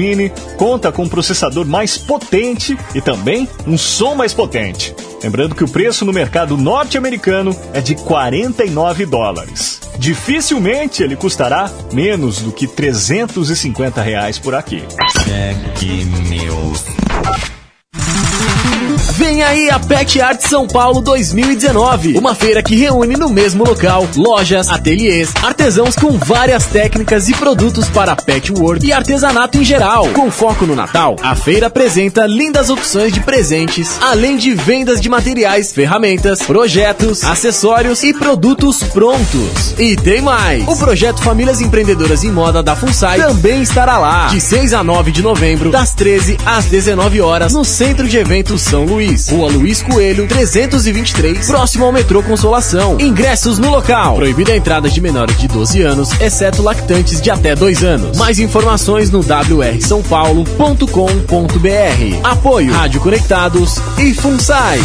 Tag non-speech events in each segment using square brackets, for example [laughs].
Mini conta com um processador mais potente e também um som mais potente. Lembrando que o preço no mercado norte-americano é de 49 dólares. Dificilmente ele custará menos do que 350 reais por aqui. News. Vem aí a Pet Art São Paulo 2019, uma feira que reúne no mesmo local lojas, ateliês, artesãos com várias técnicas e produtos para patchwork e artesanato em geral. Com foco no Natal, a feira apresenta lindas opções de presentes, além de vendas de materiais, ferramentas, projetos, acessórios e produtos prontos. E tem mais! O projeto Famílias Empreendedoras em Moda da FUNSAI também estará lá, de 6 a 9 de novembro, das 13 às 19 horas, no Centro de Eventos São Luís. Rua Luiz Coelho, 323, próximo ao metrô Consolação. Ingressos no local. Proibida a entrada de menores de 12 anos, exceto lactantes de até 2 anos. Mais informações no wrsaopaulo.com.br. Apoio Rádio Conectados e FUNSAI.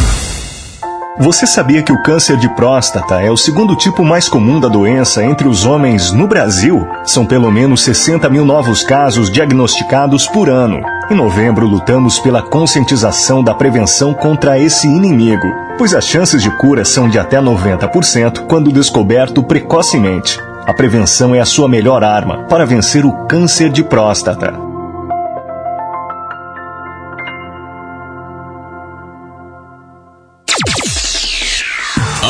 Você sabia que o câncer de próstata é o segundo tipo mais comum da doença entre os homens no Brasil? São pelo menos 60 mil novos casos diagnosticados por ano. Em novembro, lutamos pela conscientização da prevenção contra esse inimigo, pois as chances de cura são de até 90% quando descoberto precocemente. A prevenção é a sua melhor arma para vencer o câncer de próstata.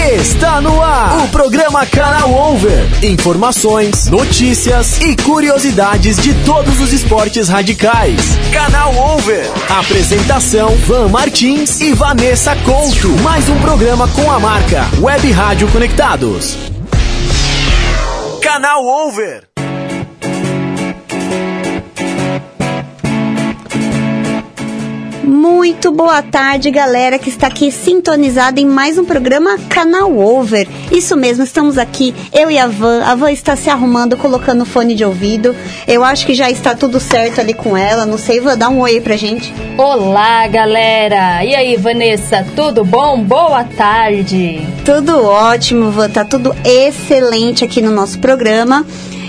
Está no ar o programa Canal Over. Informações, notícias e curiosidades de todos os esportes radicais. Canal Over. Apresentação: Van Martins e Vanessa Couto. Mais um programa com a marca Web Rádio Conectados. Canal Over. Muito boa tarde, galera que está aqui sintonizada em mais um programa Canal Over. Isso mesmo, estamos aqui, eu e a Van. A Van está se arrumando, colocando fone de ouvido. Eu acho que já está tudo certo ali com ela. Não sei, Van, dá um oi aí pra gente. Olá, galera! E aí, Vanessa, tudo bom? Boa tarde! Tudo ótimo, Van. Tá tudo excelente aqui no nosso programa.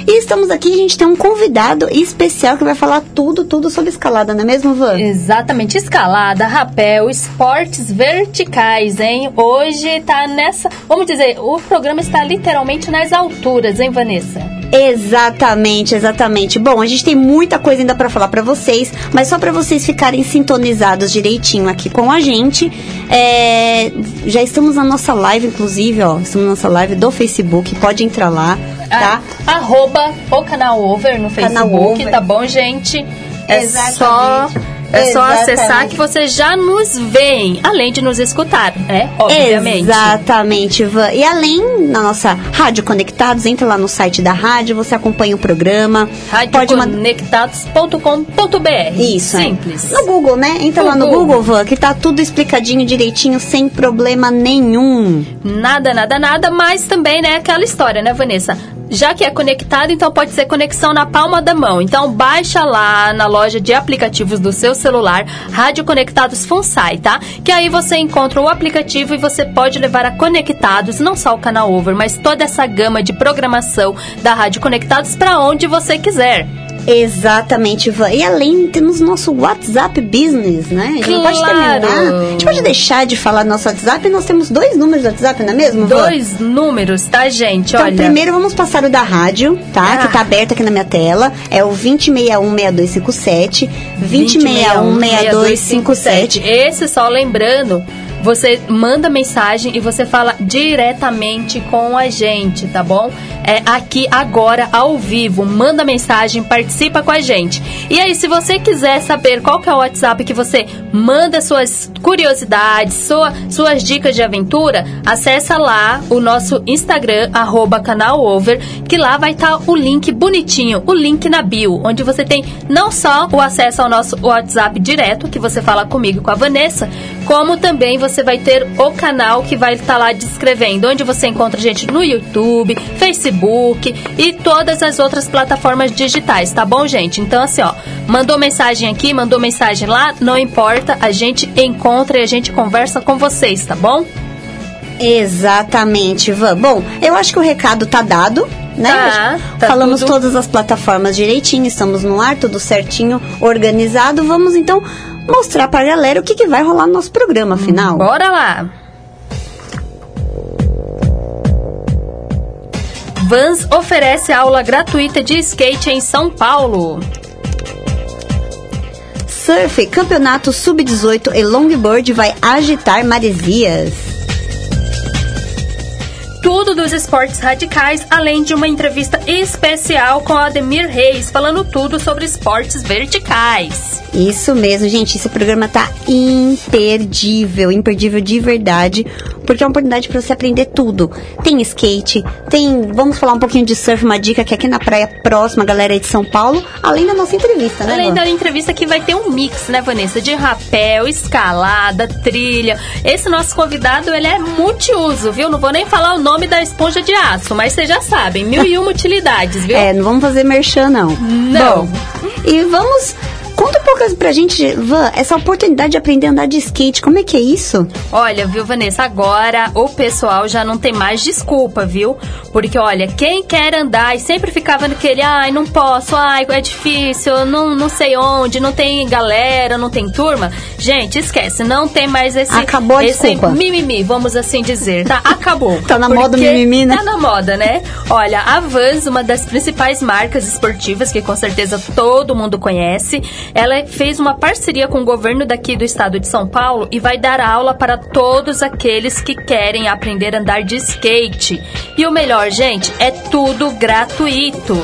E estamos aqui, a gente tem um convidado especial que vai falar tudo, tudo sobre escalada, não é mesmo, Van? Exatamente, escalada, rapel, esportes verticais, hein? Hoje tá nessa, vamos dizer, o programa está literalmente nas alturas, hein, Vanessa? Exatamente, exatamente. Bom, a gente tem muita coisa ainda para falar para vocês, mas só para vocês ficarem sintonizados direitinho aqui com a gente, é, já estamos na nossa live, inclusive, ó, estamos na nossa live do Facebook, pode entrar lá, tá? Ah, arroba o canal Over no Facebook, over. tá bom, gente? É Exatamente. só é Exatamente. só acessar que você já nos vê, além de nos escutar, né? Obviamente. Exatamente, Ivan. E além na nossa Rádio Conectados, entra lá no site da rádio, você acompanha o programa. Radioconectados.com.br. Isso. Simples. É. No Google, né? Entra no lá no Google, Google, Van, que tá tudo explicadinho direitinho, sem problema nenhum. Nada, nada, nada, mas também, né, aquela história, né, Vanessa? já que é conectado, então pode ser conexão na palma da mão. Então baixa lá na loja de aplicativos do seu celular, Rádio Conectados FUNSAI, tá? Que aí você encontra o aplicativo e você pode levar a Conectados, não só o canal Over, mas toda essa gama de programação da Rádio Conectados para onde você quiser. Exatamente, Ivan. E além, temos nosso WhatsApp Business, né? A gente não pode Claro. terminar. A gente pode deixar de falar nosso WhatsApp. Nós temos dois números do WhatsApp, não é mesmo, Ivan? Dois números, tá, gente? Então, Olha. primeiro vamos passar o da rádio, tá? Ah. Que tá aberto aqui na minha tela. É o 2061-6257. 2061-6257. Esse só lembrando, você manda mensagem e você fala diretamente com a gente, tá bom? É aqui agora ao vivo, manda mensagem, participa com a gente. E aí, se você quiser saber qual que é o WhatsApp que você manda suas curiosidades, sua- suas dicas de aventura, acessa lá o nosso Instagram arroba canal over, que lá vai estar o link bonitinho, o link na bio, onde você tem não só o acesso ao nosso WhatsApp direto, que você fala comigo e com a Vanessa, como também você vai ter o canal que vai estar lá descrevendo, onde você encontra a gente no YouTube, Facebook e todas as outras plataformas digitais, tá bom, gente? Então, assim, ó, mandou mensagem aqui, mandou mensagem lá, não importa, a gente encontra e a gente conversa com vocês, tá bom? Exatamente, Ivan. Bom, eu acho que o recado tá dado, né? Tá, tá Falamos tudo. todas as plataformas direitinho, estamos no ar, tudo certinho, organizado. Vamos então mostrar pra galera o que, que vai rolar no nosso programa, afinal. Bora lá! Vans oferece aula gratuita de skate em São Paulo. Surf, campeonato sub-18 e longboard vai agitar maresias. Tudo dos esportes radicais, além de uma entrevista especial com Ademir Reis, falando tudo sobre esportes verticais. Isso mesmo, gente. Esse programa tá imperdível, imperdível de verdade, porque é uma oportunidade para você aprender tudo. Tem skate, tem, vamos falar um pouquinho de surf, uma dica que é aqui na praia próxima, galera de São Paulo, além da nossa entrevista, né? Além Van? da entrevista que vai ter um mix, né, Vanessa? De rapel, escalada, trilha. Esse nosso convidado, ele é multiuso, viu? Não vou nem falar o nome da esponja de aço, mas vocês já sabem, mil e uma utilidades, viu? É, não vamos fazer merchan, não. Não. Bom, e vamos. Conta um pouco pra gente, Van, essa oportunidade de aprender a andar de skate, como é que é isso? Olha, viu, Vanessa, agora o pessoal já não tem mais desculpa, viu? Porque, olha, quem quer andar e sempre ficava naquele, ai, não posso, ai, é difícil, não, não sei onde, não tem galera, não tem turma. Gente, esquece, não tem mais esse, Acabou a esse desculpa. mimimi, vamos assim dizer, tá? Acabou. [laughs] Tá na moda o mimimi, né? Tá na moda, né? Olha, a Vans, uma das principais marcas esportivas que com certeza todo mundo conhece, ela fez uma parceria com o governo daqui do estado de São Paulo e vai dar aula para todos aqueles que querem aprender a andar de skate. E o melhor, gente, é tudo gratuito.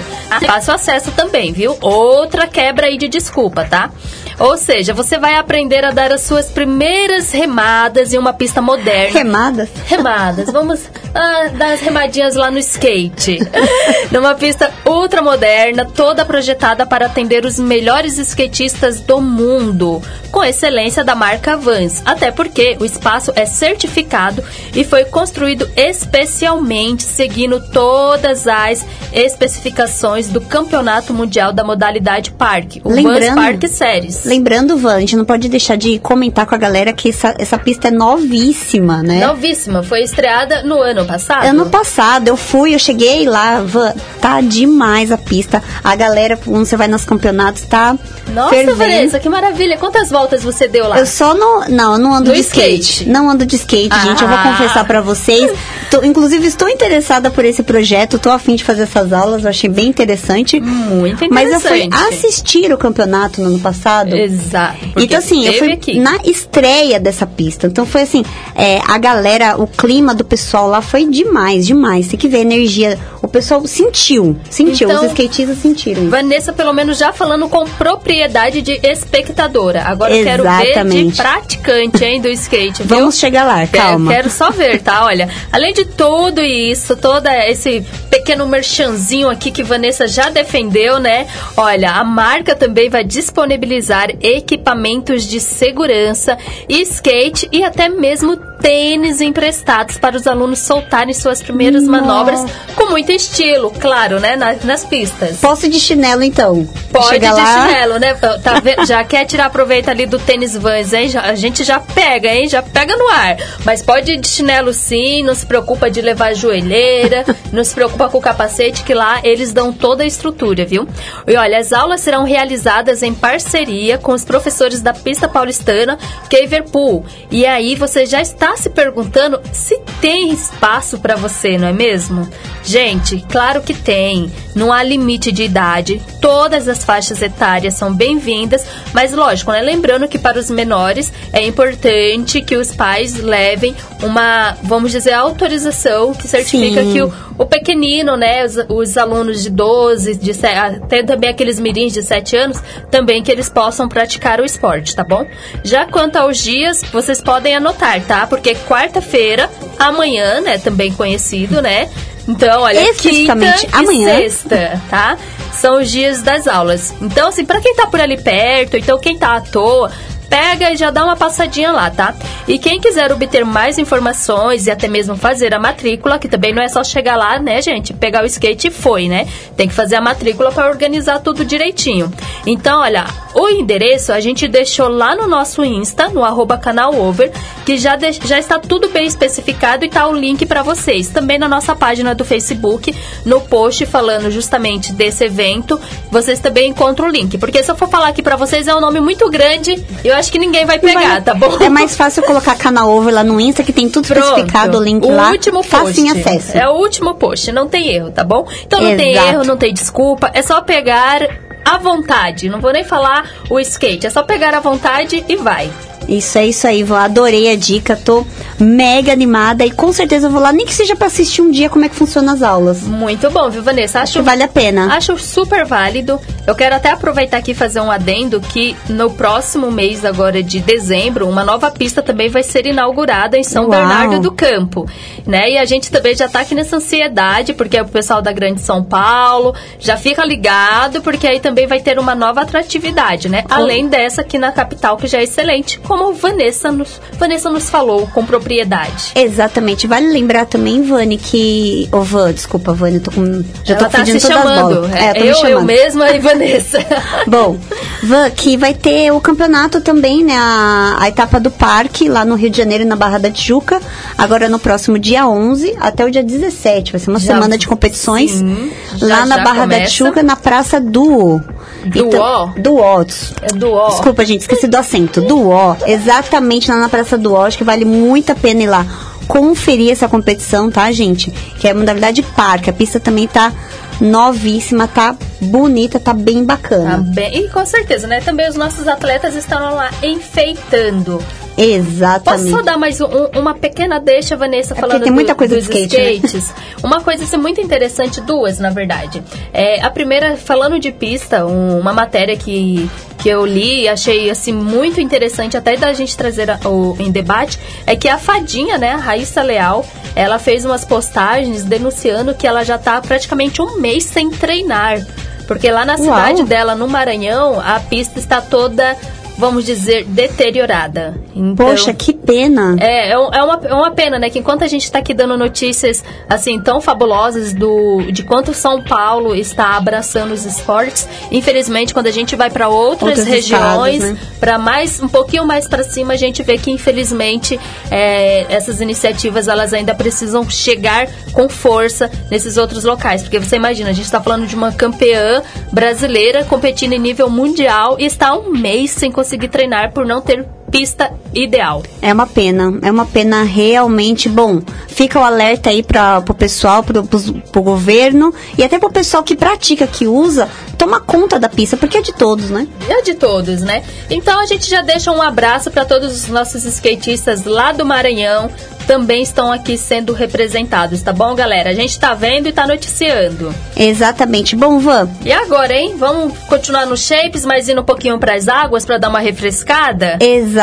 Fácil acesso também, viu? Outra quebra aí de desculpa, tá? Ou seja, você vai aprender a dar as suas primeiras remadas em uma pista moderna. Remadas? Remadas, vamos ah, dar as remadinhas lá no skate. [laughs] Numa pista ultra moderna, toda projetada para atender os melhores skatistas do mundo, com excelência da marca Vans. Até porque o espaço é certificado e foi construído especialmente seguindo todas as especificações do Campeonato Mundial da modalidade Parque, o Vans Lembrando- Park Series. Lembrando, Van, a gente não pode deixar de comentar com a galera que essa, essa pista é novíssima, né? Novíssima, foi estreada no ano passado. Ano passado eu fui, eu cheguei lá, Van, tá demais a pista. A galera, quando você vai nos campeonatos, tá Nossa, fervendo. Vanessa, que maravilha. Quantas voltas você deu lá? Eu só não. Não, eu não ando No de skate. skate. Não ando de skate, gente. Eu vou Ah. confessar pra vocês. Tô- inclusive, estou interessada por esse projeto. Tô afim de fazer essas aulas. Eu achei bem interessante. Muito interessante. Mas eu fui assistir o campeonato no ano passado. Exato. Então, assim, eu fui aqui. na estreia dessa pista. Então, foi assim, é, a galera, o clima do pessoal lá foi demais, demais. Tem que ver a energia. O pessoal sentiu, sentiu. Então, Os skatistas sentiram. Vanessa, pelo menos, já falando com propriedade de espectadora. Agora eu quero ver de praticante, hein, do skate, viu? Vamos chegar lá, Quero- calma. Quero só ver, tá? Olha, além de tudo isso, todo esse pequeno merchanzinho aqui que Vanessa já defendeu, né? Olha, a marca também vai disponibilizar equipamentos de segurança, skate e até mesmo tênis emprestados para os alunos soltarem suas primeiras Nossa. manobras com muito estilo, claro, né? Nas, nas pistas. Posso ir de chinelo, então? Pode Chega de lá, chinelo, né? Tá [laughs] já quer tirar proveito ali do tênis Vans, hein? Já- a gente já pega, hein? Já pega no ar. Mas pode ir de chinelo sim, não se preocupa de levar joelheira, [laughs] não se preocupa com o capacete, que lá eles dão toda a estrutura, viu? E olha, as aulas serão realizadas em parceria com os professores da pista paulistana Caverpool. E aí você já está se perguntando se tem espaço para você, não é mesmo? Gente, claro que tem. Não há limite de idade. Todas as faixas etárias são bem-vindas, mas lógico, né? Lembrando que para os menores é importante que os pais levem uma, vamos dizer, autorização que certifica Sim. que o, o pequenino, né, os, os alunos de 12, de até também aqueles mirins de 7 anos, também que eles possam praticar o esporte, tá bom? Já quanto aos dias, vocês podem anotar, tá? Porque quarta-feira, amanhã, né, também conhecido, né? Então, olha, quinta Especificamente e amanhã. sexta, tá? São os dias das aulas. Então, assim, pra quem tá por ali perto, então quem tá à toa, pega e já dá uma passadinha lá, tá? E quem quiser obter mais informações e até mesmo fazer a matrícula, que também não é só chegar lá, né, gente? Pegar o skate e foi, né? Tem que fazer a matrícula para organizar tudo direitinho. Então, olha, o endereço a gente deixou lá no nosso Insta, no arroba canalover, que já, de- já está tudo bem especificado e tá o link para vocês. Também na nossa página do Facebook, no post falando justamente desse evento, vocês também encontram o link. Porque se eu for falar aqui para vocês, é um nome muito grande eu acho que ninguém vai pegar, tá bom? É mais fácil colocar canal over lá no Insta, que tem tudo Pronto. especificado, o link o lá. último post. acesso. É o último post, não tem erro, tá bom? Então não tem Exato. erro, não tem desculpa, é só pegar à vontade. Não vou nem falar o skate, é só pegar à vontade e vai. Isso é isso aí, vou adorei a dica, tô mega animada e com certeza vou lá, nem que seja pra assistir um dia como é que funcionam as aulas. Muito bom, viu, Vanessa? Acho vale a pena. Acho super válido. Eu quero até aproveitar aqui e fazer um adendo que no próximo mês agora de dezembro, uma nova pista também vai ser inaugurada em São Uau. Bernardo do Campo, né? E a gente também já tá aqui nessa ansiedade, porque é o pessoal da Grande São Paulo, já fica ligado, porque aí também vai ter uma nova atratividade, né? Além dessa aqui na capital, que já é excelente, como Vanessa nos, Vanessa nos falou com propriedade. Exatamente. Vale lembrar também, Vani, que. Ô, Van, desculpa, Vani, eu tô com. Já Ela tô tá pedindo se todas as chamando. bolas. É, tô me eu, eu chamando. mesma e Vanessa. [laughs] Bom, Van, que vai ter o campeonato também, né? A, a etapa do parque lá no Rio de Janeiro, na Barra da Tijuca. Agora no próximo dia 11 até o dia 17. Vai ser uma Já- semana de competições sim, já- lá na já Barra da começa. Tijuca, na Praça do. Do Ó. É ó. Desculpa, gente, esqueci do acento. Do Ó. Exatamente lá na Praça do que vale muito a pena ir lá conferir essa competição, tá, gente? Que é modalidade parque. A pista também tá novíssima, tá bonita, tá bem Tá bacana. bem. E com certeza, né? Também os nossos atletas estão lá enfeitando. Exatamente. Posso só dar mais um- uma pequena deixa, Vanessa, porque falando tem muita do- coisa dos skate, né? skates? Uma coisa assim, muito interessante, duas, na verdade. É, a primeira, falando de pista, um- uma matéria que, que eu li e achei assim, muito interessante, até da gente trazer a- o, em debate, é que a fadinha, né, a Raíssa Leal, ela fez umas postagens denunciando que ela já tá praticamente um mês sem treinar. Porque lá na Uau. cidade dela, no Maranhão, a pista está toda, vamos dizer, deteriorada. Então, Poxa, que pena. é, é, é uma, é uma pena, né? Que enquanto a gente está aqui dando notícias assim tão fabulosas do de quanto São Paulo está abraçando os esportes, infelizmente quando a gente vai para outras Outros regiões, né? para mais um pouquinho mais para cima, a gente vê que infelizmente é, essas iniciativas elas ainda precisam chegar com força nesses outros locais, porque você imagina, a gente está falando de uma campeã brasileira competindo em nível mundial e está um mês sem conseguir treinar por não ter pista ideal. É uma pena, é uma pena realmente. Bom, fica o alerta aí para o pessoal, para o governo e até para o pessoal que pratica, que usa, toma conta da pista, porque é de todos, né? É de todos, né? Então a gente já deixa um abraço para todos os nossos skatistas lá do Maranhão, também estão aqui sendo representados, tá bom, galera? A gente tá vendo e tá noticiando. Exatamente. Bom, Van, E agora, hein? Vamos continuar nos shapes, mas indo um pouquinho para as águas para dar uma refrescada? Exatamente.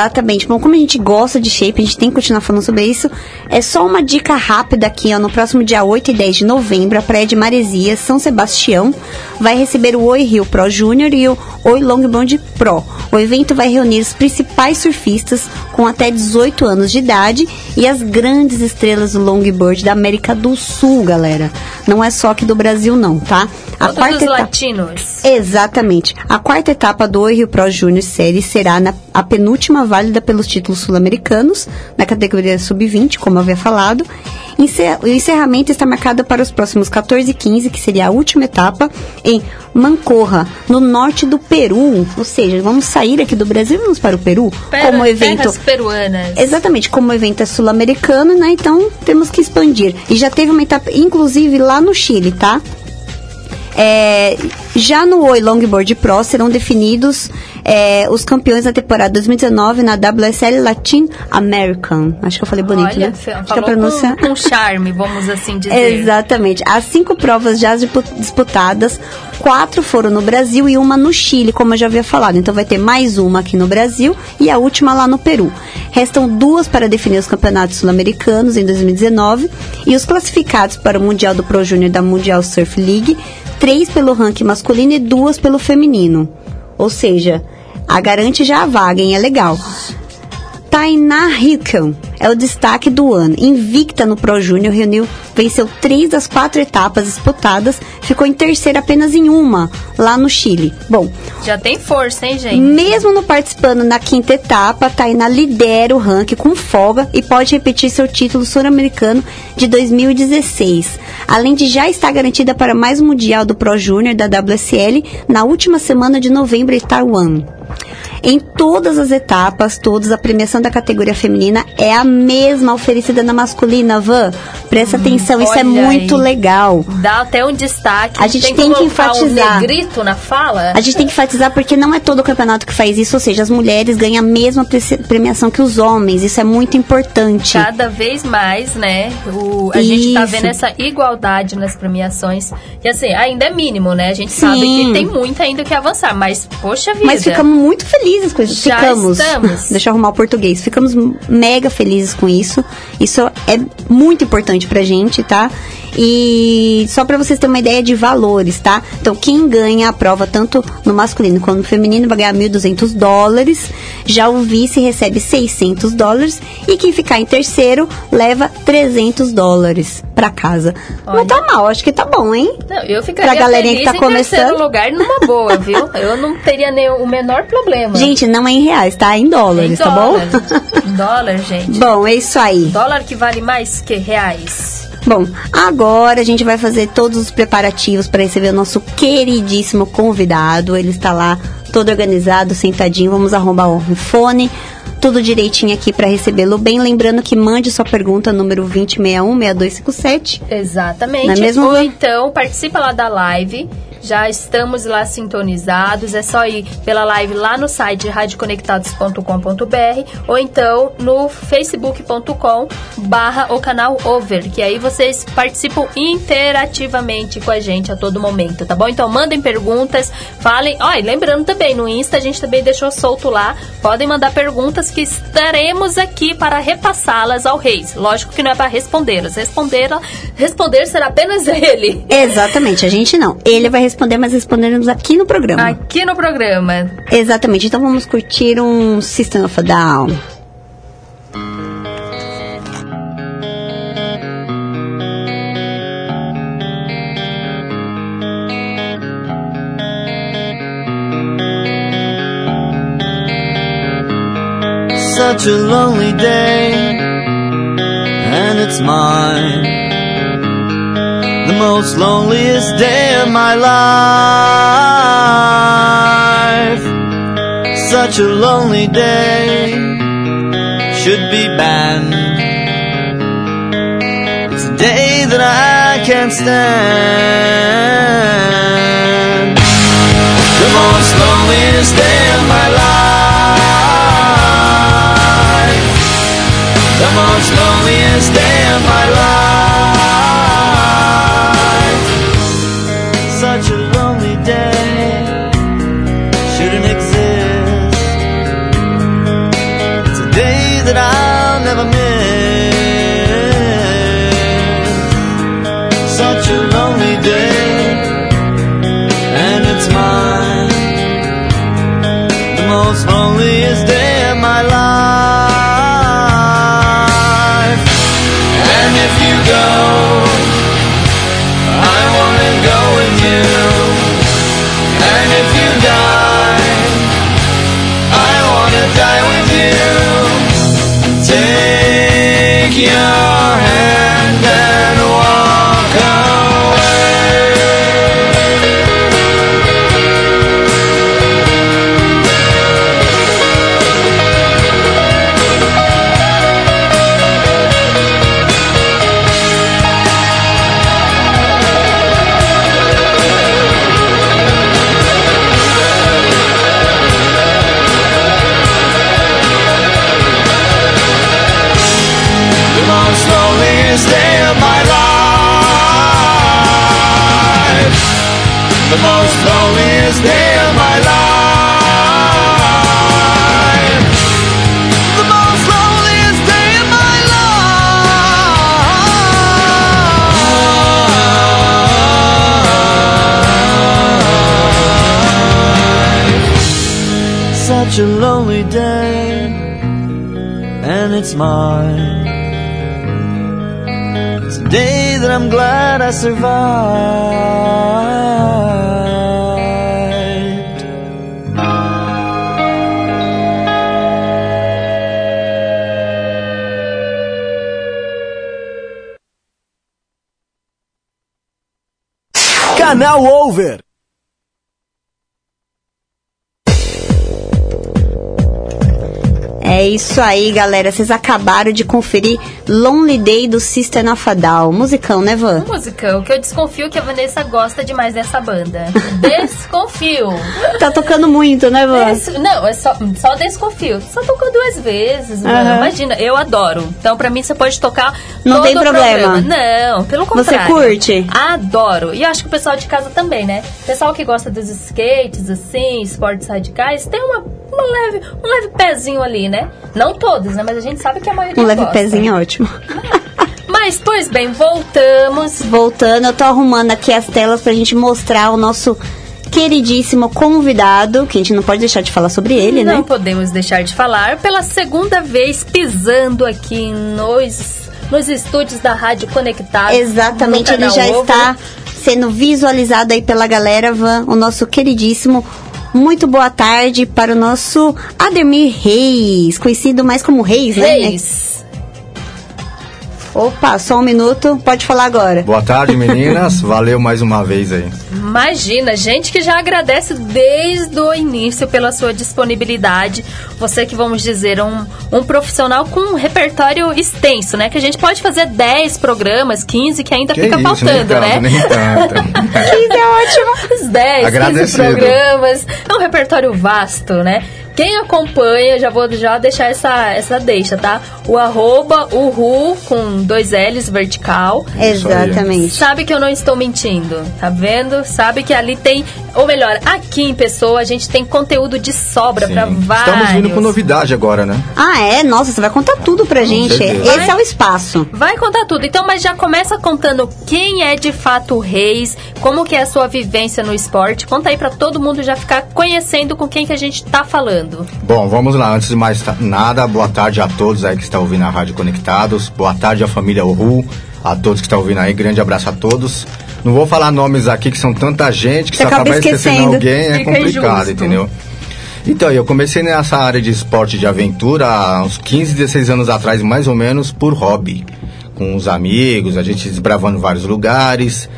Bom, como a gente gosta de shape, a gente tem que continuar falando sobre isso. É só uma dica rápida aqui, ó. No próximo dia 8 e 10 de novembro, a Praia de Maresias, São Sebastião, vai receber o Oi Rio Pro Júnior e o Oi Longboard Pro. O evento vai reunir os principais surfistas com até 18 anos de idade e as grandes estrelas do longboard da América do Sul, galera. Não é só aqui do Brasil, não, tá? A Todos quarta os etapa... latinos. Exatamente. A quarta etapa do Rio Pro Júnior Série será na, a penúltima válida pelos títulos sul-americanos, na categoria sub-20, como eu havia falado. O encerramento está marcado para os próximos 14 e 15, que seria a última etapa, em Mancorra, no norte do Peru. Ou seja, vamos sair aqui do Brasil e vamos para o Peru. Pera, como evento. peruanas. Exatamente, como o evento é sul-americano, né? Então temos que expandir. E já teve uma etapa, inclusive, lá no Chile, tá? É, já no Oi Longboard Pro serão definidos é, os campeões da temporada 2019 na WSL Latin American. Acho que eu falei bonito, Olha, né? Acho que a pronúncia... Com, com charme, vamos assim [laughs] dizer. Exatamente. As cinco provas já disputadas, quatro foram no Brasil e uma no Chile, como eu já havia falado. Então vai ter mais uma aqui no Brasil e a última lá no Peru. Restam duas para definir os campeonatos sul-americanos em 2019 e os classificados para o Mundial do Pro Júnior da Mundial Surf League três pelo ranking masculino e duas pelo feminino. Ou seja, a garante já a vaga, hein? É legal. Tainá Hilton é o destaque do ano. Invicta no Pro Júnior, reuniu, venceu três das quatro etapas disputadas, ficou em terceira apenas em uma, lá no Chile. Bom. Já tem força, hein, gente? Mesmo no participando na quinta etapa, Tainá lidera o ranking com folga e pode repetir seu título sul-americano de 2016. Além de já estar garantida para mais um Mundial do Pro Júnior da WSL na última semana de novembro em Taiwan. Em todas as etapas, todas, a premiação da categoria feminina é a mesma oferecida na masculina, Van. Presta hum, atenção, isso é muito aí. legal. Dá até um destaque. A gente tem, tem que, que enfatizar. Um negrito na fala. A gente tem que enfatizar porque não é todo o campeonato que faz isso, ou seja, as mulheres ganham a mesma premiação que os homens. Isso é muito importante. Cada vez mais, né? O, a isso. gente tá vendo essa igualdade nas premiações. E assim, ainda é mínimo, né? A gente Sim. sabe que tem muito ainda que avançar, mas poxa vida. Mas ficamos muito felizes com isso. Já ficamos. Estamos. [laughs] Deixa eu arrumar o português. Ficamos mega felizes com isso. Isso é muito importante pra gente, tá? E só para vocês terem uma ideia de valores, tá? Então, quem ganha a prova tanto no masculino quanto no feminino vai ganhar 1.200 dólares. Já o vice recebe 600 dólares. E quem ficar em terceiro leva 300 dólares para casa. Olha. Não tá mal, acho que tá bom, hein? Não, eu ficaria pra galerinha que tá começando. lugar numa boa, viu? [laughs] eu não teria nenhum, o menor problema. Gente, não é em reais, tá? É em dólares, em tá dólar. bom? Em dólar, gente. Bom, é isso aí. Dólar que vale mais que reais. Bom, agora a gente vai fazer todos os preparativos para receber o nosso queridíssimo convidado. Ele está lá todo organizado, sentadinho. Vamos arrombar o fone, tudo direitinho aqui para recebê-lo bem. Lembrando que mande sua pergunta número 2061-6257. Exatamente. Não é mesmo? Ou então participa lá da live já estamos lá sintonizados. É só ir pela live lá no site radioconectados.com.br ou então no facebook.com barra o canal Over, que aí vocês participam interativamente com a gente a todo momento, tá bom? Então mandem perguntas, falem. E lembrando também, no Insta a gente também deixou solto lá. Podem mandar perguntas que estaremos aqui para repassá-las ao Reis. Lógico que não é para respondê-las. Responder, responder será apenas [laughs] ele. Exatamente, a gente não. Ele vai responder mas responderemos aqui no programa. Aqui no programa. Exatamente. Então vamos curtir um System of a Down. Such a lonely day, and it's mine. Most loneliest day of my life. Such a lonely day should be banned. It's a day that I can't stand. The most loneliest day of my life. The most loneliest day of my life. loneliest day of my life. And if you go, I wanna go with you. And if you die, I wanna die with you. Take your hand. Such a lonely day and it's mine. It's a day that I'm glad I survived. Isso aí, galera. Vocês acabaram de conferir Lonely Day do System of a Down. Musicão, né, Van? Musicão, que eu desconfio que a Vanessa gosta demais dessa banda. [laughs] Desconfio. Tá tocando muito, né, Van? Des- Não, é só, só desconfio. Só tocou duas vezes, mano. Aham. Imagina, eu adoro. Então, pra mim, você pode tocar Não todo tem o problema. programa. Não, pelo Você contrário. curte? Adoro. E eu acho que o pessoal de casa também, né? Pessoal que gosta dos skates, assim, esportes radicais, tem uma, uma leve, um leve pezinho ali, né? Não todos, né? Mas a gente sabe que a maioria Um leve gosta. pezinho é ótimo. [laughs] Mas, pois bem, voltamos. Voltando, eu tô arrumando aqui as telas pra gente mostrar o nosso queridíssimo convidado, que a gente não pode deixar de falar sobre ele, Não né? podemos deixar de falar pela segunda vez pisando aqui nos, nos estúdios da Rádio Conectado. Exatamente, ele já Over. está sendo visualizado aí pela galera, Van, o nosso queridíssimo. Muito boa tarde para o nosso Ademir Reis, conhecido mais como Reis, né? Reis. Opa, só um minuto, pode falar agora. Boa tarde, meninas. [laughs] Valeu mais uma vez aí. Imagina, gente que já agradece desde o início pela sua disponibilidade. Você que, vamos dizer, um, um profissional com um repertório extenso, né? Que a gente pode fazer 10 programas, 15, que ainda Que fica isso, faltando, nem né? tanto, nem tanto. [laughs] 15 é ótimo. Os 10, 15 Agradecido. programas. É um repertório vasto, né? Quem acompanha, já vou já deixar essa, essa deixa, tá? O arroba, o Ru, com dois L's vertical. Exatamente. Sabe que eu não estou mentindo, tá vendo? Sabe que ali tem, ou melhor, aqui em pessoa a gente tem conteúdo de sobra pra Sim. vários. Estamos vindo com novidade agora, né? Ah, é? Nossa, você vai contar tudo pra gente. Esse é o espaço. Vai contar tudo. Então, mas já começa contando quem é de fato o Reis, como que é a sua vivência no esporte. Conta aí pra todo mundo já ficar conhecendo com quem que a gente tá falando. Bom, vamos lá. Antes de mais nada, boa tarde a todos aí que estão ouvindo a Rádio Conectados. Boa tarde à família Uhu, a todos que estão ouvindo aí. Grande abraço a todos. Não vou falar nomes aqui que são tanta gente que Você se acaba acabar esquecendo esquecendo. alguém é Fica complicado, injusto. entendeu? Então, eu comecei nessa área de esporte de aventura há uns 15, 16 anos atrás, mais ou menos, por hobby. Com os amigos, a gente desbravando vários lugares.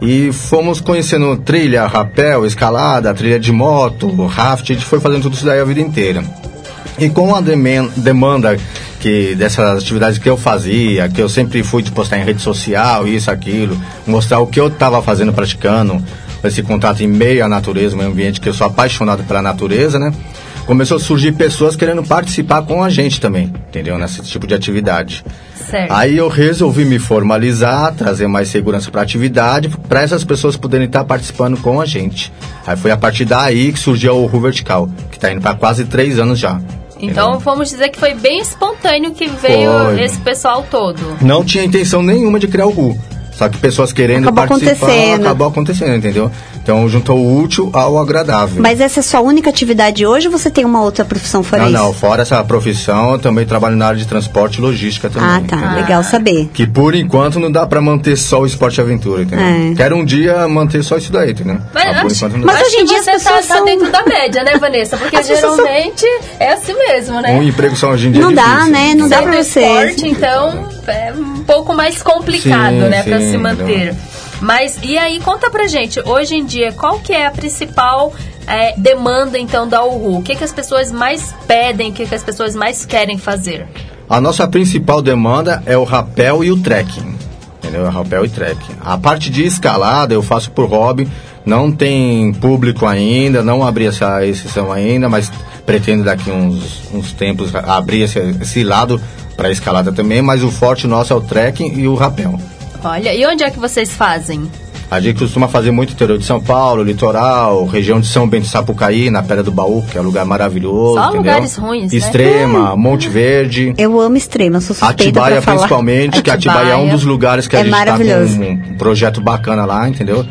E fomos conhecendo trilha, rapel, escalada, trilha de moto, raft, a gente foi fazendo tudo isso daí a vida inteira. E com a demanda que dessas atividades que eu fazia, que eu sempre fui de postar em rede social, isso, aquilo, mostrar o que eu estava fazendo, praticando, esse contato em meio à natureza, meio ambiente, que eu sou apaixonado pela natureza, né? Começou a surgir pessoas querendo participar com a gente também, entendeu? Nesse tipo de atividade. Certo. Aí eu resolvi me formalizar, trazer mais segurança para a atividade, para essas pessoas poderem estar participando com a gente. Aí foi a partir daí que surgiu o Ru Vertical, que está indo para quase três anos já. Então entendeu? vamos dizer que foi bem espontâneo que veio Foi. esse pessoal todo. não tinha intenção nenhuma de criar o Ru. Só que pessoas querendo Acabou participar, acontecendo. acabou acontecendo, entendeu? Então juntou o útil ao agradável. Mas essa é a sua única atividade hoje ou você tem uma outra profissão fora não, isso? não, fora essa profissão, eu também trabalho na área de transporte e logística também. Ah, tá. entendeu? Legal saber. Que por enquanto não dá pra manter só o esporte e aventura, entendeu? É. Quero um dia manter só isso daí, entendeu? Mas, Ah, acho, enquanto não Mas dá. hoje em dia as você tá, pessoas tá são- dentro da média, né, Vanessa? [laughs] Porque As pessoas são- geralmente é assim mesmo, né? Um emprego só hoje em dia Não é dá, difícil. né? Não dá Sem pra você. esporte, então é um pouco mais complicado, Sim, né, para se manter. Mas e aí, conta pra gente, hoje em dia, qual que é a principal é, demanda então da Uhu? O que, que as pessoas mais pedem, o que, que as pessoas mais querem fazer? A nossa principal demanda é o rapel e o trekking. Entendeu? É rapel e trekking. A parte de escalada eu faço por hobby. Não tem público ainda, não abri essa exceção ainda, mas pretendo daqui uns, uns tempos abrir esse, esse lado para escalada também. Mas o forte nosso é o trekking e o rapel. Olha, e onde é que vocês fazem? A gente costuma fazer muito interior de São Paulo, litoral, região de São Bento de Sapucaí, na Pedra do Baú, que é um lugar maravilhoso. Só entendeu? lugares ruins, né? Extrema, Monte Verde. Eu amo extrema, sou suspeita Atibaia principalmente, que Atibaia é um dos lugares que a É gente tá maravilhoso. com um projeto bacana lá, entendeu?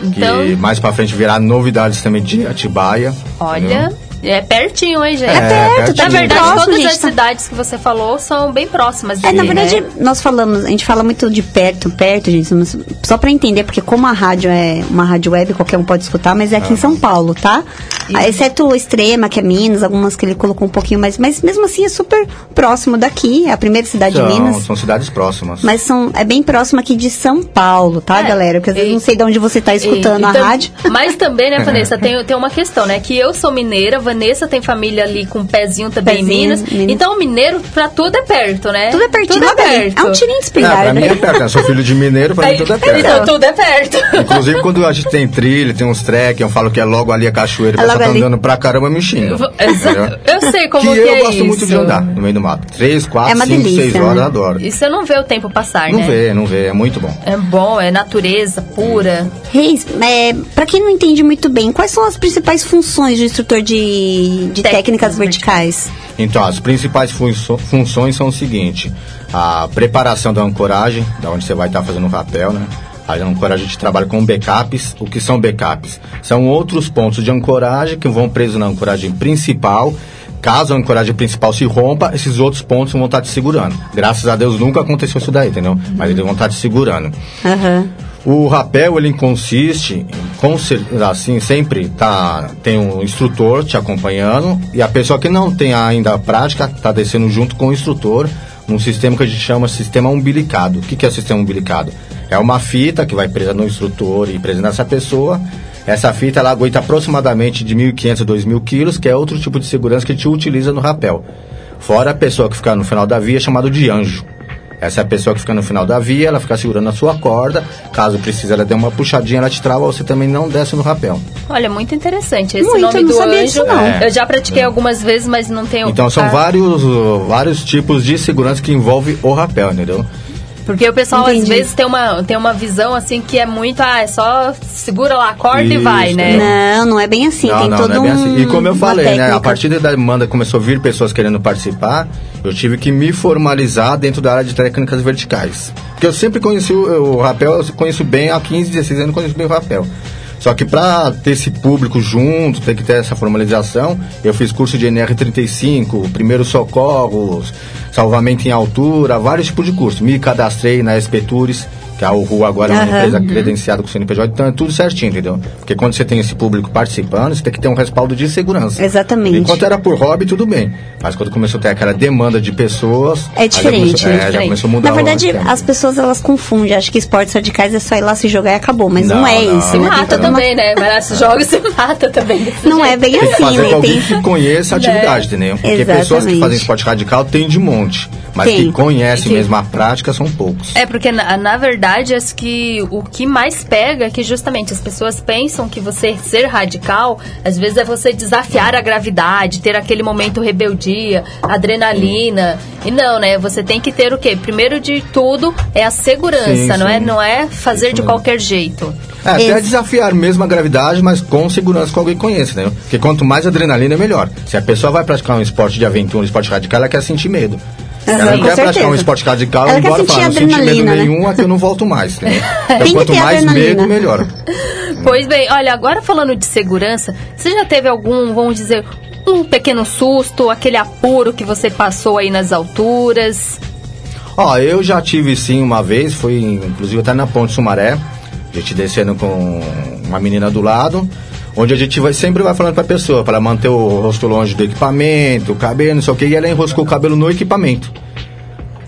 Então- Que mais pra frente virá novidades também de Atibaia. Olha, entendeu? É pertinho, hein, gente? É perto, Na pertinho. verdade, Próximo, todas gente, as tá- cidades que você falou são bem próximas. É, na daqui, verdade, né? nós falamos, a gente fala muito de perto, perto, gente, mas só pra entender, porque como a rádio é uma rádio web, qualquer um pode escutar, mas é aqui em São Paulo, tá? Ah, Exceto o Extrema, que é Minas, algumas que ele colocou um pouquinho mais, mas mesmo assim é super próximo daqui, é a primeira cidade de São, Minas. são cidades próximas. Mas são, é bem próximo aqui de São Paulo, tá, É, galera? Porque às vezes e- não sei de onde você tá escutando E- a rádio. Mas também, né, [laughs] Vanessa, tem, tem uma questão, né? Que eu sou mineira, Vanessa tem família ali com um pezinho também em Pezinho, Minas. Minas. Então, mineiro, pra tudo é perto, né? Tudo é pertinho, Tudo é perto. É um tirinho de É, pra espingarda. mim é perto, né? Sou filho de mineiro, pra mim tudo é perto. Então, tudo é perto. [laughs] Inclusive, quando a gente tem trilha, tem uns trekking, eu falo que é logo ali a cachoeira, o É pessoal tá ali. andando pra caramba me xinga. Entendeu? [laughs] Eu sei como que que, eu é gosto muito isso. de andar no meio do mato. Três, É quatro, uma cinco, delícia, seis horas, né? eu adoro. E você não vê o tempo passar, Não né? vê, não vê, é muito bom. É bom, é natureza pura. Reis, é, para quem não entende muito bem, quais são as principais funções do instrutor de, de Técnicas técnicas verticais? Então, as principais funções são o seguinte: a preparação da ancoragem, da onde você vai estar fazendo o rapel, né? A ancoragem a gente trabalha com backups. O que são backups? São outros pontos de ancoragem que vão presos na ancoragem principal. Caso a ancoragem principal se rompa, esses outros pontos vão estar te segurando. Graças a Deus nunca aconteceu isso daí, entendeu? Mas eles vão estar te segurando. Aham. O rapel ele consiste em assim sempre tá tem um instrutor te acompanhando e a pessoa que não tem ainda a prática tá descendo junto com o instrutor num sistema que a gente chama sistema umbilicado. O que, que é o sistema umbilicado? É uma fita que vai presa no instrutor e presa nessa pessoa. Essa fita ela aguenta aproximadamente de 1.500 a 2.000 quilos, que é outro tipo de segurança que a gente utiliza no rapel. Fora a pessoa que fica no final da via, chamado de anjo. Essa é a pessoa que fica no final da via, ela fica segurando a sua corda. Caso precise, ela dê uma puxadinha, ela te trava, você também não desce no rapel. Olha, muito interessante. Esse Muito, nome eu não do sabia anjo. disso, não. Eu já pratiquei algumas vezes, mas não tenho. Então são ah, vários, vários tipos de segurança que envolve o rapel, entendeu? Porque o pessoal às Entendi. vezes tem uma, tem uma visão assim que é muito, ah, é só segura lá a corda e Isso, vai, né? Não, não é bem assim. não, tem não, todo não é bem um, assim. E como eu falei, né? A partir da demanda começou a vir pessoas querendo participar, eu tive que me formalizar dentro da área de técnicas verticais. Porque eu sempre conheci o, o rapel, eu conheço bem, há 15, 16 anos eu conheço bem o rapel. Só que para ter esse público junto, ter que ter essa formalização, eu fiz curso de NR35, primeiros socorros, salvamento em altura, vários tipos de curso. Me cadastrei na SP Tours, que a URU agora é uma empresa credenciada com o CNPJ, então é tudo certinho, entendeu? Porque quando você tem esse público participando, você tem que ter um respaldo de segurança. Exatamente. Enquanto era por hobby, tudo bem. Mas quando começou a ter aquela demanda de pessoas. É aí já diferente, começou, é é, já diferente. começou a mudar Na o verdade, esquema. as pessoas elas confundem. Acham que esportes radicais é só ir lá se jogar e acabou. Mas não, Não, é não. isso, Se né? Mata uma- também, né? Vai lá, se joga, se mata também. Não é jeito. bem Tem que assim, fazer né? com alguém Tem- que conheça a atividade, entendeu? Porque pessoas que Exatamente. fazem esporte radical tem de monte. Mas Tem. que conhecem Tem. mesmo a prática são poucos. É, porque na, na verdade as que, o que mais pega é que justamente as pessoas pensam que você ser radical, às vezes é você desafiar a gravidade, ter aquele momento rebeldia, adrenalina. E não, né? Você tem que ter o quê? Primeiro de tudo é a segurança, Sim, não, É, não é fazer de qualquer jeito. É, até Ex- desafiar mesmo a gravidade, mas com segurança com alguém que conheça, entendeu? Porque quanto mais adrenalina, melhor. Se a pessoa vai praticar um esporte de aventura, um esporte radical, ela quer sentir medo. Aham, ela quer praticar um esporte radical Ela embora falar, não senti medo adrenalina, né? nenhum, aqui eu não volto mais. Entendeu? [laughs] Então, Tem quanto mais adrenalina. medo, melhor. [laughs] Pois bem, olha, agora falando de segurança, você já teve algum, vamos dizer, um pequeno susto, aquele apuro que você passou aí nas alturas? Ó, eu já tive sim uma vez, foi inclusive até na Ponte Sumaré, a gente descendo com uma menina do lado, onde a gente vai, sempre vai falando pra pessoa, para manter o rosto longe do equipamento, o cabelo, não sei o que, e ela enroscou o cabelo no equipamento.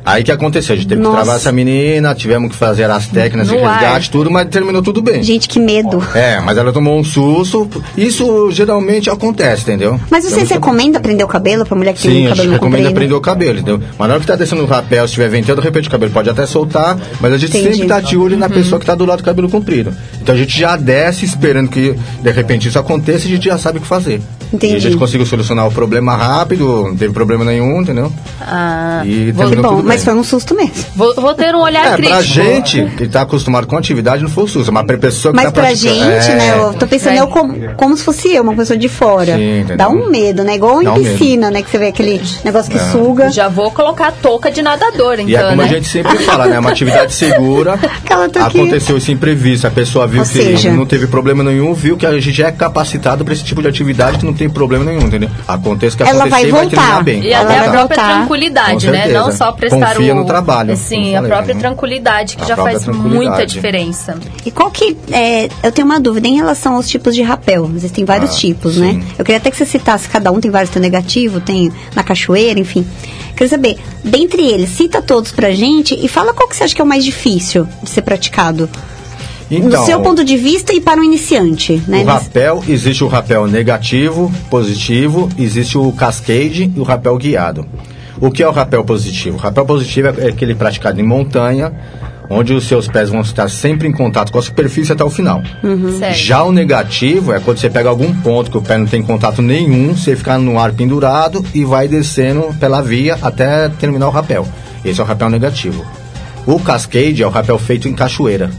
Aí que aconteceu? A gente teve Nossa. que travar essa menina, tivemos que fazer as técnicas de resgate, tudo, mas terminou tudo bem. Gente, que medo. É, mas ela tomou um susto. Isso geralmente acontece, entendeu? Mas vocês Então, recomendam prender o cabelo pra mulher que tem Sim, o a gente cabelo recomenda comprido? prender o cabelo, entendeu? Mas na hora que tá descendo o rapel, se estiver ventando, de repente o cabelo pode até soltar, mas a gente Entendi. sempre tá de olho na pessoa que tá do lado do cabelo comprido. Então a gente já desce esperando que de repente isso aconteça e a gente já sabe o que fazer. Entendi. E a gente conseguiu solucionar o problema rápido, não teve problema nenhum, entendeu? Ah, E terminou Bom, tudo mas foi um susto mesmo. vou, vou ter um olhar É, crítico. pra gente que tá acostumado com atividade não foi o susto, mas pra pessoa que Mas tá pra gente, é, né? Eu tô pensando É. eu como, como se fosse eu, uma pessoa de fora. Sim, entendeu? Dá um medo, né? Igual Dá em um medo. piscina, né? Que você vê aquele negócio que suga. Já vou colocar a touca de nadador, então, E é como né? a gente sempre fala, né? É uma atividade [laughs] segura. Aconteceu isso imprevisto. A pessoa viu Ou que seja- não teve problema nenhum, viu que a gente é capacitado para esse tipo de atividade que não tem problema nenhum, entendeu? Aconteça o que Ela acontecer vai vai voltar. terminar bem. E Ela até vai a própria voltar. tranquilidade, Com né? certeza. Não só prestar Confia o... no trabalho, Sim, como a falei, própria né? tranquilidade, que A já faz muita diferença. E qual que. é, eu tenho uma dúvida em relação aos tipos de rapel. Existem vários Ah, tipos, né? sim. Eu queria até que você citasse cada um, tem vários, tem negativo, tem na cachoeira, enfim. Queria saber, dentre eles, cita todos pra gente e fala qual que você acha que é o mais difícil de ser praticado. Então, no seu ponto de vista e para um iniciante, né? o rapel, existe o rapel negativo, positivo, existe o cascade e o rapel guiado. O que é o rapel positivo? O rapel positivo é aquele praticado em montanha, onde os seus pés vão estar sempre em contato com a superfície até o final. Certo. Já o negativo é quando você pega algum ponto que o pé não tem contato nenhum, você fica no ar pendurado e vai descendo pela via até terminar o rapel. Esse é o rapel negativo. O cascade é o rapel feito em cachoeira.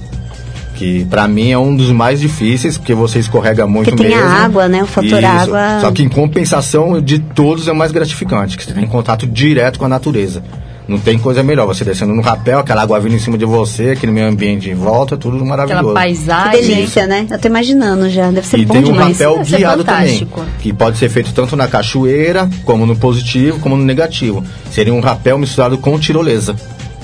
Que pra mim é um dos mais difíceis, porque você escorrega muito Porque tem a mesmo. água, né? O fator Isso. água. Só que em compensação de todos é o mais gratificante, que você tem contato direto com a natureza. Não tem coisa melhor, você descendo no rapel, aquela água vindo em cima de você, aquele meio ambiente em volta, tudo maravilhoso. Aquela Que paisagem. delícia, né? Eu tô imaginando já. Deve ser E bom tem um demais. rapel Deve guiado também, que pode ser feito tanto na cachoeira, como no positivo, como no negativo. Seria um rapel misturado com tirolesa.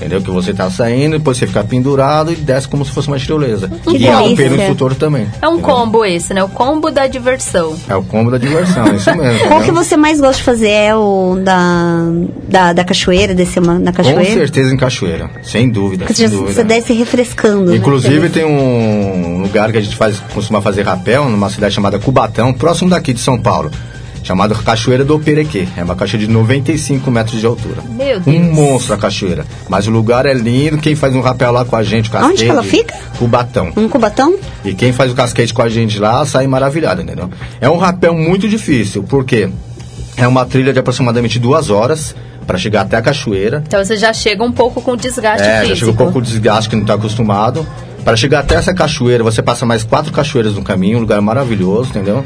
Entendeu? Que você tá saindo, depois você fica pendurado e desce como se fosse uma tirolesa. Que e acompanha o instrutor também. É um entendeu? combo esse, né? O combo da diversão. É o combo da diversão, é isso mesmo. [laughs] Qual que você mais gosta de fazer? É o da, da, da cachoeira, descer uma, na Com cachoeira? certeza em cachoeira, sem dúvida. Porque sem já, dúvida. você desce refrescando. né? Inclusive Você- tem um lugar que a gente faz, costuma fazer rapel, numa cidade chamada Cubatão, próximo daqui de São Paulo, chamado Cachoeira do Perequê. É uma cachoeira de 95 metros de altura. Meu Deus. Um monstro a cachoeira. Mas o lugar é lindo, quem faz um rapel lá com a gente, o Onde casquete, que ela fica? Cubatão. Um cubatão? E quem faz o casquete com a gente lá sai maravilhado, entendeu? É um rapel muito difícil, porque é uma trilha de aproximadamente duas horas para chegar até a cachoeira. Então você já chega um pouco com desgaste É, já físico. chega um pouco de desgaste que não está acostumado. Para chegar até essa cachoeira, você passa mais quatro cachoeiras no caminho, um lugar maravilhoso, entendeu?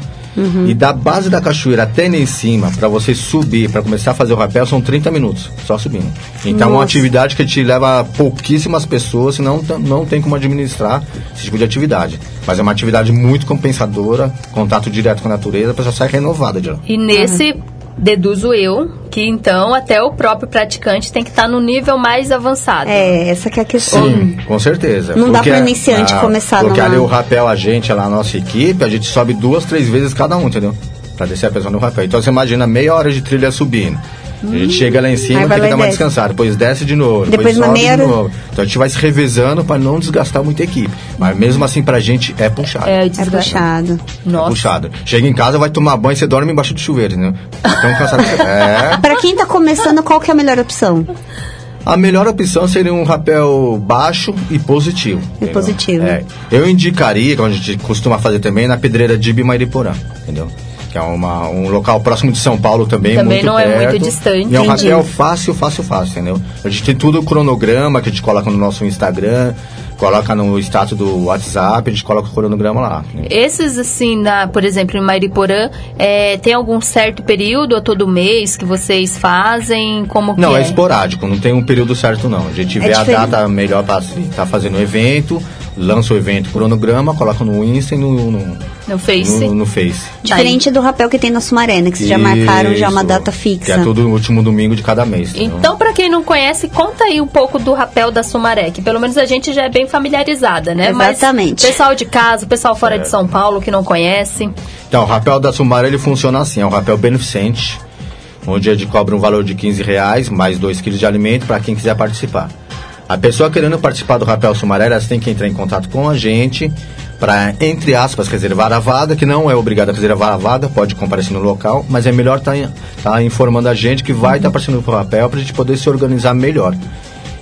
E da base da cachoeira até lá em cima, para você subir, para começar a fazer o rapel, são 30 minutos, só subindo. Então é uma Nossa. atividade que te leva a pouquíssimas pessoas, senão não tem como administrar esse tipo de atividade. Mas é uma atividade muito compensadora, contato direto com a natureza, a pessoa sai renovada de lá. E nesse, deduzo eu, que então até o próprio praticante tem que estar no nível mais avançado. É, essa que é a questão. Sim, com certeza. Não dá Porque- pro iniciante ah, começar Porque numa- ali o rapel, a gente, lá, a nossa equipe, a gente sobe duas, três vezes cada um, entendeu? Pra descer a pessoa no rapel. Então você imagina meia hora de trilha subindo. A gente chega lá em cima, tem que e dar uma desce. descansada, depois desce de novo, Depois depois, sobe de novo. Então a gente vai se revezando pra não desgastar muito a equipe. Mas mesmo assim pra gente é puxado. É, É puxado. É Nossa. puxado. Chega em casa, vai tomar banho, você dorme embaixo do chuveiro, né? Então cansado. que- é. [laughs] Pra quem tá começando, qual que é a melhor opção? A melhor opção seria um rapel baixo e positivo. E entendeu? positivo. É. Eu indicaria, como a gente costuma fazer também, na pedreira de Ibimairiporã, entendeu? Que é uma, um local próximo de São Paulo também, Também muito não é perto. muito distante. E é um rapel fácil, fácil, fácil, entendeu? A gente tem tudo o cronograma que a gente coloca no nosso Instagram, coloca no status do WhatsApp, a gente coloca o cronograma lá. né? Esses, assim, na, por exemplo, em Mariporã, é, tem algum certo período ou todo mês que vocês fazem? Como Não, é é? esporádico, não tem um período certo não. A gente vê a diferente. data melhor para estar fazendo o evento, lança o evento, cronograma, coloca no Insta e no, no, No Face? no, no Face. Diferente do rapel que tem na Sumaré, né? Que vocês já marcaram já uma data Que fixa. é todo último domingo de cada mês. Então, pra quem não conhece, conta aí um pouco do rapel da Sumaré, que pelo menos a gente já é bem familiarizada, né? Exatamente. Mas pessoal de casa, pessoal fora de São Paulo que não conhece. Então, o rapel da Sumaré ele funciona assim, é um rapel beneficente, onde a gente cobra um valor de 15 reais, mais 2 quilos de alimento para quem quiser participar. A pessoa querendo participar do Rapel Sumaré, têm que entrar em contato com a gente para, entre aspas, reservar a vaga, que não é obrigado a reservar a vaga, pode comparecer no local, mas é melhor estar tá, informando a gente que vai estar tá participando do Rapel para a gente poder se organizar melhor.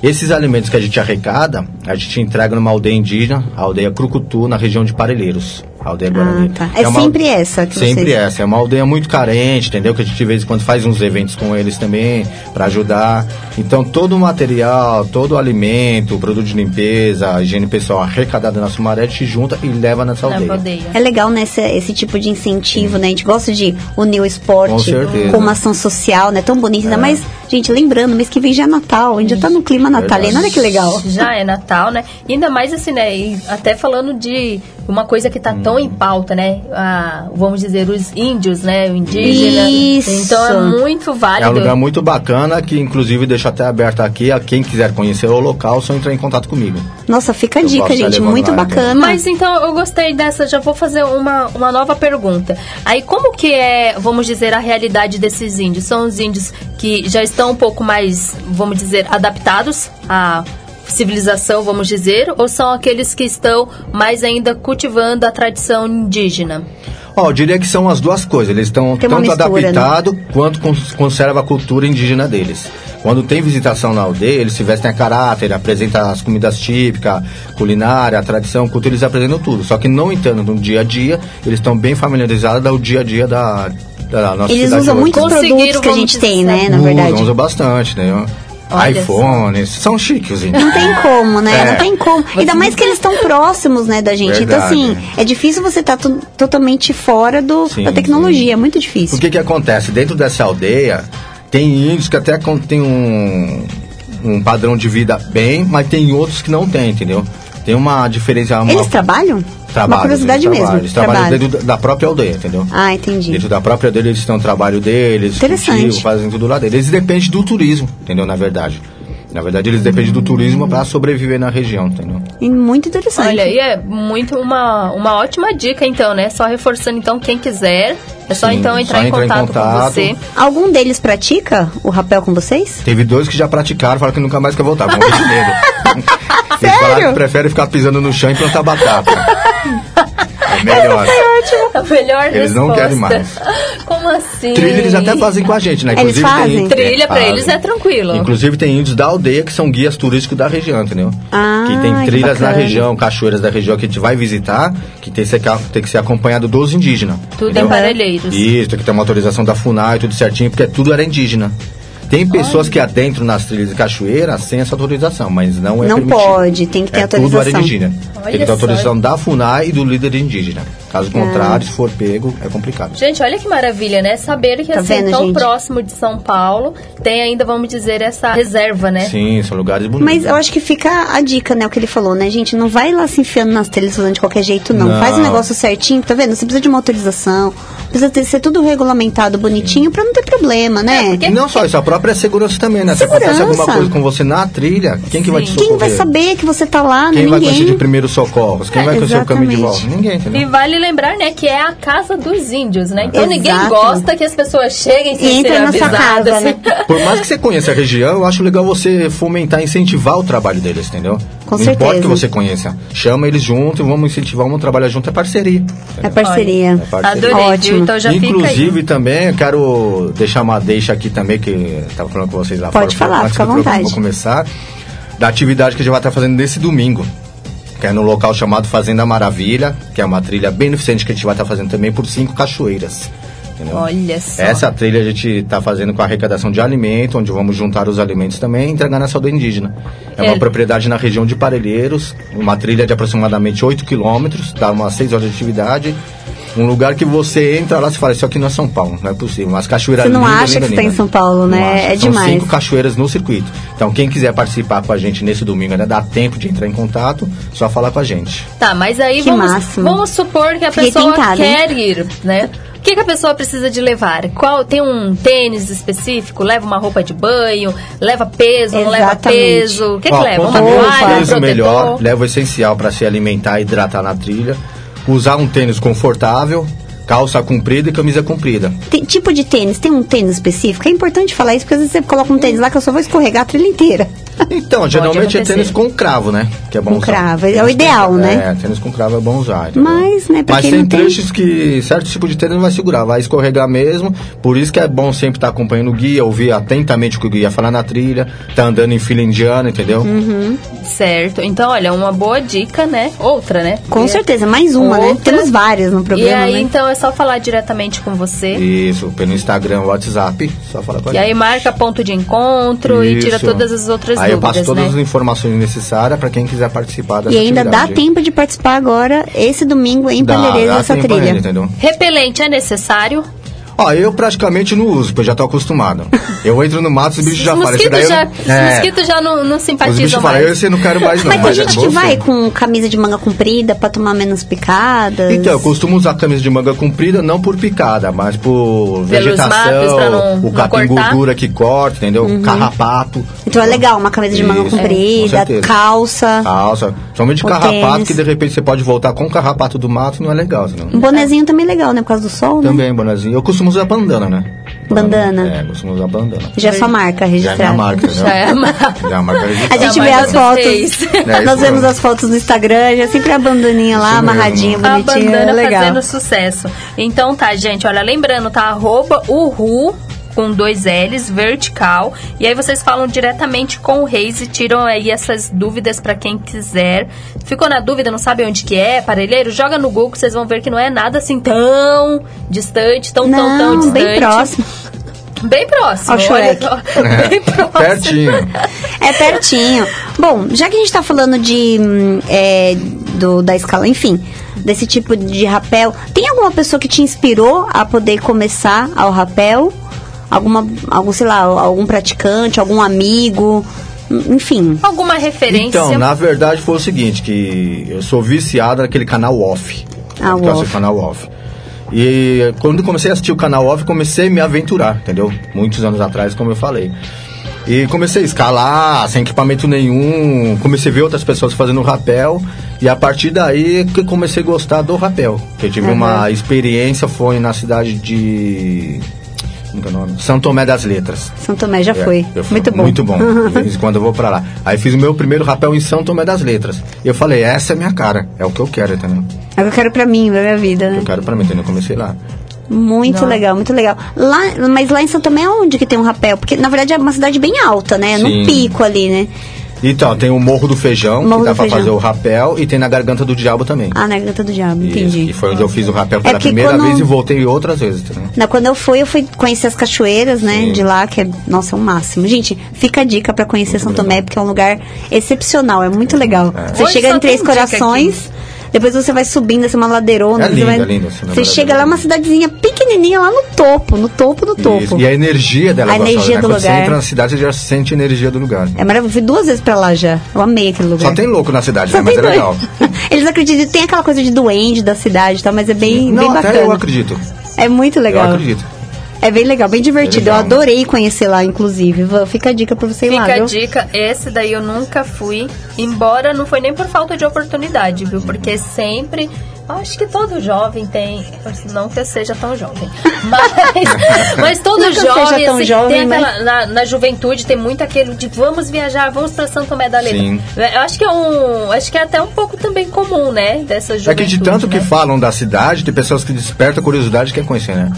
Esses alimentos que a gente arrecada, a gente entrega numa aldeia indígena, a aldeia Crucutu, na região de Parelheiros. A aldeia Guarani. Ah, tá. É, uma, sempre essa que Sempre vocês... essa. É uma aldeia muito carente, entendeu? Que a gente de vez em quando faz uns eventos com eles também, para ajudar. Então, todo o material, todo o alimento, o produto de limpeza, higiene pessoal arrecadado na Sumaré, a gente junta e leva nessa aldeia. aldeia. É legal nesse esse tipo de incentivo, né? A gente gosta de unir o esporte Com com uma ação social, né? Tão bonita. Ainda É. mais, gente, lembrando, mês que vem já é Natal, a gente já tá no clima natalino, olha que legal. Já é Natal, né? E ainda mais assim, né? E até falando de uma coisa que tá Hum. tão em pauta, né? Ah, vamos dizer, os índios, né? O indígena. Isso. Então é muito É válido. um lugar muito bacana que, inclusive, deixo até aberto aqui. A quem quiser conhecer o local, só entrar em contato comigo. Nossa, fica a Eu dica, gente, muito lá, né? bacana. Mas então eu gostei dessa, já vou fazer uma, uma nova pergunta. Aí como que é, vamos dizer, a realidade desses índios? São os índios que já estão um pouco mais, vamos dizer, adaptados à civilização, vamos dizer, ou são aqueles que estão mais ainda cultivando a tradição indígena? Ó, eu diria que são as duas coisas. Eles estão tanto mistura, né? adaptados quanto cons- conserva a cultura indígena deles. Quando tem visitação na aldeia, eles se vestem a caráter, apresentam as comidas típicas, culinária, a tradição, cultura, eles apresentam tudo. Só que não entrando no dia a dia, eles estão bem familiarizados ao dia a dia da, da nossa Eles cidade usam hoje. muitos produtos que a gente tem, dizer, né, na Usam, verdade. usam bastante, né? Olha iPhones, são chiques os índios. Não tem como, né? É. Não tem como. Ainda mais que eles estão próximos, né, da gente. Então, Verdade. assim, é difícil você estar totalmente fora do, Sim, da tecnologia. sim. É muito difícil. O que que acontece? Dentro dessa aldeia, tem índios que até tem um, um padrão de vida bem, mas tem outros que não tem, entendeu? Tem uma diferença... Uma, Eles trabalham? trabalham, Uma curiosidade eles mesmo. trabalham. Eles trabalham Trabalham. dentro da- própria aldeia, entendeu? Ah, entendi. Dentro da própria aldeia eles têm um trabalho deles, Interessante. cultivam, fazem tudo lá deles. Eles dependem do turismo, entendeu? Na verdade. Na verdade, eles dependem do turismo para sobreviver na região, entendeu? E muito interessante. Olha, e é muito uma, uma ótima dica, então, né? Só reforçando, então, quem quiser, é só Sim, então entrar só em entrar em contato, com contato. você. Algum deles pratica o rapel com vocês? Teve dois que já praticaram, falaram que nunca mais quer voltar, com [laughs] muito Eles falaram que preferem ficar pisando no chão e plantar batata. É melhor. A melhor Eles não resposta. querem mais. Como assim? Trilha eles até fazem com a gente, né? Eles fazem? tem- Trilha pra fazem. eles é tranquilo. Inclusive tem índios da aldeia que são guias turísticos da região, entendeu? Ah, que tem que trilhas na bacana. região, cachoeiras da região que a gente vai visitar, que tem que ser, tem que ser acompanhado dos indígenas. Tudo entendeu? em Parelheiros. Isso, tem que ter uma autorização da FUNAI, tudo certinho, porque tudo era indígena. Tem pessoas que adentram nas trilhas de cachoeira sem essa autorização, mas não é Não permitido. pode, tem que ter é Tudo autorização. era indígena. Olha tem que ter só. autorização da FUNAI e do líder indígena. Caso contrário, se for pego, é complicado. Gente, olha que maravilha, né? Saber que Tá assim, vendo, tão gente? próximo de São Paulo tem ainda, vamos dizer, essa reserva, né? Sim, são lugares bonitos. Mas eu acho que fica a dica, né? O que ele falou, né, gente? Não vai lá se enfiando nas trilhas fazendo de qualquer jeito, não. Não. Faz o negócio certinho, tá vendo? Você precisa de uma autorização, precisa ter, ser tudo regulamentado bonitinho pra não ter problema, né? porque- E não só isso, a própria segurança também, né? Se acontece Segurança. alguma coisa com você na trilha, quem que vai te Sim. socorrer? Quem vai saber que você tá lá, né? Quem vai Ninguém. conhecer de primeiros socorros? Quem É, vai conhecer o caminho de volta? Ninguém, E entendeu? vale lembrar, né, que é a casa dos índios, né? Então Exato. ninguém gosta que as pessoas cheguem E sem entra serem na sua casa, né? [laughs] Por mais que você conheça a região, eu acho legal você fomentar, incentivar o trabalho deles, entendeu? Com não certeza. importa que você conheça. Chama eles junto, vamos incentivar, vamos trabalhar junto, é parceria. É parceria. É parceria. Adorei, Ótimo. viu? Então já Inclusive também, eu quero deixar uma deixa aqui também, que eu tava falando com vocês lá Pode fora, falar, antes fica à vontade. começar, da atividade que a gente vai estar fazendo nesse domingo. Que é no local chamado Fazenda Maravilha, que é uma trilha beneficente que a gente vai estar fazendo também por cinco cachoeiras. Entendeu? Olha só. Essa trilha a gente está fazendo com a arrecadação de alimento, onde vamos juntar os alimentos também e entregar nessa aldeia indígena. É uma É. propriedade na região de Parelheiros, uma trilha de aproximadamente 8 quilômetros, dá umas 6 horas de atividade. Um lugar que você entra lá e fala, isso aqui não é São Paulo, não é possível. Mas cachoeira Você não linda, acha linda, que você tá linda. em São Paulo, né? É São demais. cinco cachoeiras no circuito. Então quem quiser participar com a gente nesse domingo, ainda dá tempo de entrar em contato, só falar com a gente. Tá, mas aí Que vamos, máximo. vamos supor que a Fiquei pessoa tentada, hein? quer ir, né? O que, que a pessoa precisa de levar? Qual tem um tênis específico? Leva uma roupa de banho? Leva peso? Não leva Exatamente. peso? O que, que leva? Uma toalha, um protetor? melhor. Leva o essencial para se alimentar e hidratar na trilha. Usar um tênis confortável. Calça comprida e camisa comprida. Tem- tipo de tênis, tem um tênis específico? É importante falar isso, porque às vezes você coloca um tênis lá que eu só vou escorregar a trilha inteira. Então, geralmente é tênis com cravo, né? Que é bom Com usar. cravo, é o Tênis ideal, com- né? É, tênis com cravo é bom usar. entendeu? Mas, né, pra Mas quem tem não tem- trechos que certo tipo de tênis não vai segurar, vai escorregar mesmo. Por isso que é bom sempre estar acompanhando o guia, ouvir atentamente o que o guia fala na trilha, tá andando em fila indiana, entendeu? Uhum. Certo. Então, olha, uma boa dica, né? Outra, né? Com E- certeza, mais uma, né? Outra. Temos várias no E programa, aí, né? então, é só falar diretamente com você. Isso, pelo Instagram, WhatsApp, só falar com a E aí marca ponto de encontro e tira Isso. todas as outras Aí eu passo dúvidas, todas né? as informações necessárias para quem quiser participar dessa E ainda dá atividade. tempo de participar agora, esse domingo, em Dá- dá dessa tempo trilha. ainda, entendeu? Repelente é necessário? Ó, eu praticamente não uso, porque eu já tô acostumado. Eu entro no mato, os bichos já os falam. "Esse daí mosquitos eu já, não-" os É, mosquitos já não, não Os simpatizam bichos falam, mais. eu esse não quero mais não. Mas tem é gente bom que vai com camisa de manga comprida pra tomar menos picadas. Então, eu costumo usar camisa de manga comprida, não por picada, mas por Pelos vegetação, não- o capim gordura que corta, entendeu? Carrapato. Então é legal, uma camisa de manga Isso, com comprida, calça, Calça. Somente carrapato, tênis. que de repente você pode voltar com o carrapato do mato, não é legal, senão. um bonezinho também legal, né? Por causa do sol, né? Também, bonazinho. Eu costumo usar bandana, né? Bandana. É, costumo usar bandana. Já é sua marca Já é registrada. minha marca, entendeu? Já é a marca. Já é a marca A registrada. gente A vê as fotos. É, nós vemos as fotos no Instagram, já sempre a bandaninha lá, Isso mesmo. amarradinha, A bonitinha. bandana é legal. fazendo sucesso. Então tá, gente, olha, lembrando, tá? Arroba Uhu com dois L's, vertical. E aí vocês falam diretamente com o Reis e tiram aí essas dúvidas pra quem quiser. Ficou na dúvida, não sabe onde que é, parelheiro? Joga no Google, vocês vão ver que não é nada assim tão distante, tão, tão, tão Não, distante. bem próximo. Bem próximo. Ó o olha Shrek. só. [laughs] Bem próximo. Pertinho. É pertinho. Bom, já que a gente tá falando de hum, é, do, da escala, enfim, desse tipo de rapel, tem alguma pessoa que te inspirou a poder começar ao rapel? Alguma, algum, sei lá, algum praticante, algum amigo, enfim. Alguma referência? Então, na verdade foi o seguinte, que eu sou viciado naquele canal off. Ah, o assisto off. canal off. E quando comecei a assistir o canal off, comecei a me aventurar, entendeu? Muitos anos atrás, como eu falei. E comecei a escalar, sem equipamento nenhum, comecei a ver outras pessoas fazendo rapel, e a partir daí que comecei a gostar do rapel. Que eu tive uma experiência, foi na cidade de... Como que é o nome? São Tomé das Letras. São Tomé já É, foi. eu fui- Muito bom. Muito bom. [laughs] De vez em quando eu vou pra lá. Aí fiz o meu primeiro rapel em São Tomé das Letras. E eu falei, essa é a minha cara. É o que eu quero, entendeu? É o que eu quero pra mim, pra minha vida, né? Eu quero pra mim, entendeu? Eu comecei lá. Muito legal, muito legal. Lá, mas lá em São Tomé é onde que tem um rapel? Porque na verdade é uma cidade bem alta, né? No Sim. pico ali, né? Então, tem o Morro do Feijão, Morro que dá pra Feijão. fazer o rapel, e tem na Garganta do Diabo também. Ah, na Garganta do Diabo, Isso, entendi. que foi onde eu fiz o rapel pela porque primeira quando- vez e voltei outras vezes, entendeu? Na, quando eu fui, eu fui conhecer as cachoeiras, né? Sim. De lá, que é, nossa, é o máximo. Gente, fica a dica pra conhecer São Tomé, porque é um lugar excepcional, é muito legal. Você Hoje chega em Três Corações, depois você vai subindo, assim, uma ladeirona. É você lindo, vai- é lindo, na Você chega é lá, lindo. uma cidadezinha pequenininha, lá no topo, no topo do topo. Isso. E a energia dela A é energia né? do Quando você lugar. entra na cidade, você já sente a energia do lugar. É maravilhoso. Fui duas vezes pra lá já. Eu amei aquele lugar. Só tem louco na cidade, Só né? Mas é legal. [laughs] Eles acreditam, tem aquela coisa de duende da cidade e tal, mas é bem, Não, bem até bacana. eu acredito. É muito legal. Eu acredito. É bem legal, bem divertido. É legal, eu adorei conhecer lá, inclusive. Fica a dica pra você ir lá, Fica a dica, esse daí eu nunca fui, embora não foi nem por falta de oportunidade, viu? Porque sempre, acho que todo jovem tem, não que eu seja tão jovem, [laughs] mas, [laughs] mas todo Não que eu seja jovem, tão assim, jovem, tem mas- aquela, na, na juventude tem muito aquele de vamos viajar, vamos pra São Tomé da Letra. Sim. Eu acho que é um, acho que é até um pouco também comum, né, dessa É juventude. que de tanto que né? falam da cidade, tem pessoas que despertam a curiosidade e querem conhecer, né?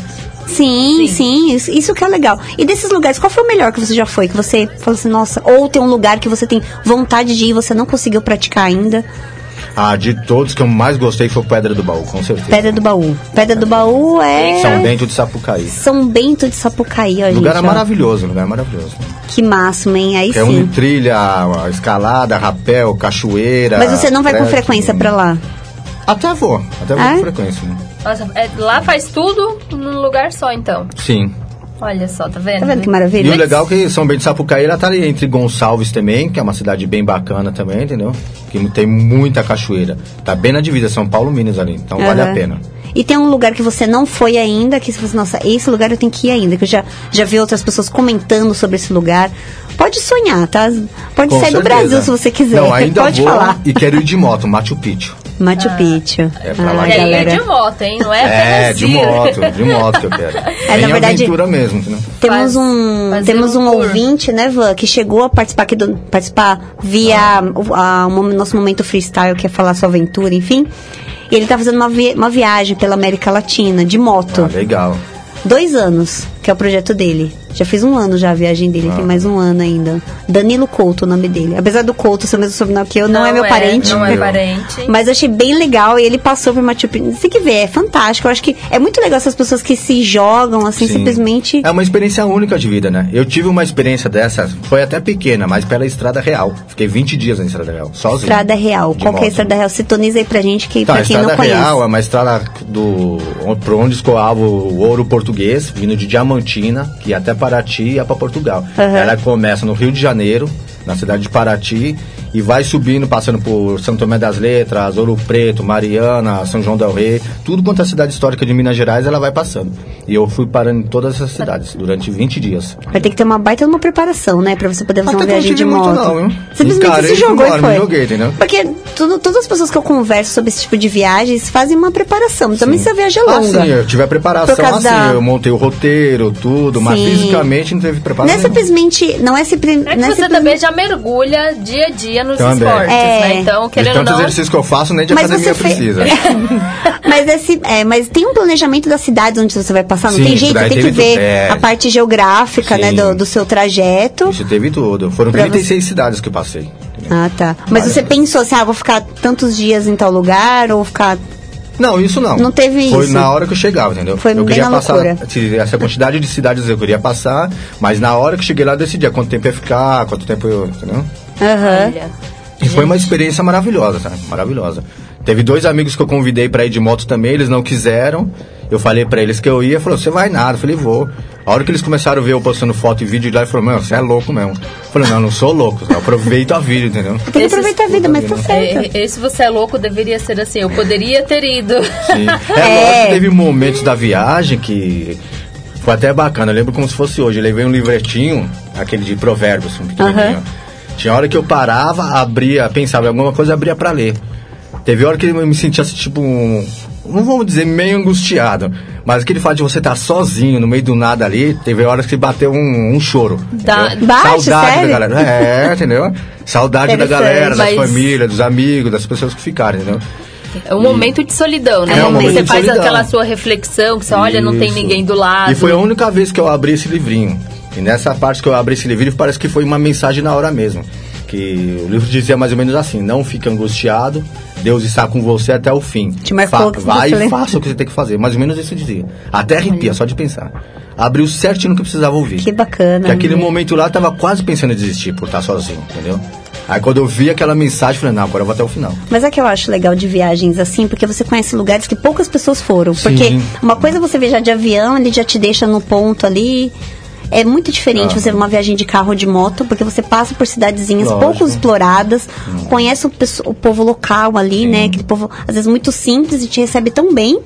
Sim, sim, isso, isso que é legal. E desses lugares, qual foi o melhor que você já foi? Que você falou assim, nossa, ou tem um lugar que você tem vontade de ir e você não conseguiu praticar ainda? Ah, de todos que eu mais gostei foi o Pedra do Baú, com certeza. Pedra do Baú. Pedra do Baú é. São Bento de Sapucaí. São Bento de Sapucaí, ó, O lugar gente, é maravilhoso, o lugar é maravilhoso. Que máximo, hein? Aí É une sim. trilha, escalada, rapel, cachoeira. Mas você não vai com frequência pra lá? Até vou, até vou É? com frequência. né? Nossa, é, lá faz tudo num lugar só, então. Sim. Olha só, tá vendo? Tá vendo que E maravilha? o legal é que São Bento de Sapucaí, ela tá ali entre Gonçalves também, que é uma cidade bem bacana também, entendeu? Que tem muita cachoeira. Tá bem na divisa, São Paulo, Minas ali, então vale a pena. E tem um lugar que você não foi ainda, que você fala assim, nossa, esse lugar eu tenho que ir ainda, que eu já, já vi outras pessoas comentando sobre esse lugar. Pode sonhar, tá? Pode Com sair do certeza. Brasil se você quiser. Não, ainda [laughs] Pode vou falar. e quero ir de moto, Machu Picchu. Machu Picchu. É pra lá Ah, que aí é galera. de moto, hein? Não é É, apenas de moto, de [laughs] moto que eu quero. É, na verdade- aventura mesmo, entendeu? Temos um, temos um um ouvinte, né, Van, que chegou a participar aqui do participar via o a- o nosso momento freestyle, que é falar sua aventura, enfim. E ele tá fazendo uma, vi- uma viagem pela América Latina de moto. Ah, legal. Dois anos, que é o projeto dele. Já fez um ano já a viagem dele, Ah. tem mais um ano ainda. Danilo Couto, o nome dele. Apesar do Couto ser o mesmo sobrenome que eu, não, é meu parente. Não é Meu. parente. Mas eu achei bem legal e ele passou por Machu Picchu. Você tem que ver, é fantástico. Eu acho que é muito legal essas pessoas que se jogam assim, Sim. simplesmente. É uma experiência única de vida, né? Eu tive uma experiência dessa, foi até pequena, mas pela Estrada Real. Fiquei 20 dias na Estrada Real, sozinho. Estrada Real. Qual que é a. Estrada Real? Sintoniza aí pra gente, que Então, pra a quem Estrada não conhece. Real é uma estrada do, por onde escoava o ouro português, vindo de Diamantina, que ia até Paraty e ia para Portugal. Aham. Ela começa no Rio de Janeiro, na cidade de Paraty, e vai subindo, passando por São Tomé das Letras, Ouro Preto, Mariana, São João del Rei, tudo quanto é cidade histórica de Minas Gerais, ela vai passando. E eu fui parando em todas essas cidades durante 20 dias. Vai ter que ter uma baita uma preparação, né? Pra você poder fazer Até uma viagem de moto. não, viu? Simplesmente Encarei se jogou embora, e foi. joguei, entendeu? Porque tudo- todas as pessoas que eu converso sobre esse tipo de viagens fazem uma preparação. Também se a viagem é Ah, longa. sim, eu tive a preparação, assim, da- eu montei o roteiro, tudo, mas Sim. fisicamente não teve Não preparação. é simplesmente. Não é, simpli, É que não é você simplesmente- também já mergulha dia a dia nos Também. esportes, É. né? Então, querendo ou tantos não... exercícios que eu faço, nem de Mas academia você fe- precisa. [laughs] mas, esse, é, mas tem um planejamento das cidades onde você vai passar, não Sim, tem jeito, tem que ver tudo, é. a parte geográfica, né, Sim. do, do seu trajeto. Isso teve tudo. Foram Pra 36 cidades que eu passei. Ah, tá. Mas Várias você pensou assim, ah, vou ficar tantos dias em tal lugar, ou ficar. Não, isso não. Não teve Foi isso. na hora que eu chegava, entendeu? Foi eu bem queria na passar loucura. essa quantidade de cidades eu queria passar, mas na hora que eu cheguei lá eu decidia quanto tempo ia ficar, quanto tempo eu, entendeu? Aham. Olha, E foi uma experiência maravilhosa, sabe? Maravilhosa. Teve dois amigos que eu convidei pra ir de moto também, eles não quiseram. Eu falei pra eles que eu ia, falou, você vai nada. Eu falei, vou. A hora que eles começaram a ver eu postando foto e vídeo lá, ele falou, mano, você é louco mesmo. Eu falei, não, não sou louco, eu aproveito a vida, entendeu? Tem que aproveitar a vida, mas tá certo. é, esse você é louco deveria ser assim, eu poderia ter ido. Sim. É, [laughs] É. lógico que teve momentos da viagem que foi até bacana. Eu lembro como se fosse hoje. Eu levei um livretinho, aquele de provérbios, um pequenininho. Tinha hora que eu parava, abria, pensava em alguma coisa, abria pra ler. Teve hora que eu me sentia assim, tipo um. Não vamos dizer meio angustiado, mas aquele fato de você estar sozinho no meio do nada ali, teve horas que bateu um, um choro. Entendeu? Bate, Saudade sério? [laughs] da galera. É, entendeu? Saudade da galera, da mas- família, dos amigos, das pessoas que ficaram, entendeu? É um momento de solidão, né? É um momento você faz solidão. aquela sua reflexão, que você olha, não tem ninguém do lado. E foi a única vez que eu abri esse livrinho. E nessa parte que eu abri esse livrinho, parece que foi uma mensagem na hora mesmo. Que o livro dizia mais ou menos assim: não fique angustiado, Deus está com você até o fim. Te que vai e faça o que você tem que fazer. Mais ou menos isso dizia. Até arrepia, só de pensar. Abriu certinho no que precisava ouvir. Que bacana. Que aquele momento lá eu tava quase pensando em desistir por estar sozinho, entendeu? Aí quando eu vi aquela mensagem, eu falei, não, agora eu vou até o final. Mas é que eu acho legal de viagens assim, porque você conhece lugares que poucas pessoas foram. Porque uma coisa é você viajar de avião, ele já te deixa no ponto ali. É muito diferente Ah. você uma viagem de carro ou de moto, porque você passa por cidadezinhas Lógico. pouco exploradas, conhece o, o povo local ali, né? Aquele povo, às vezes, muito simples e te recebe tão bem,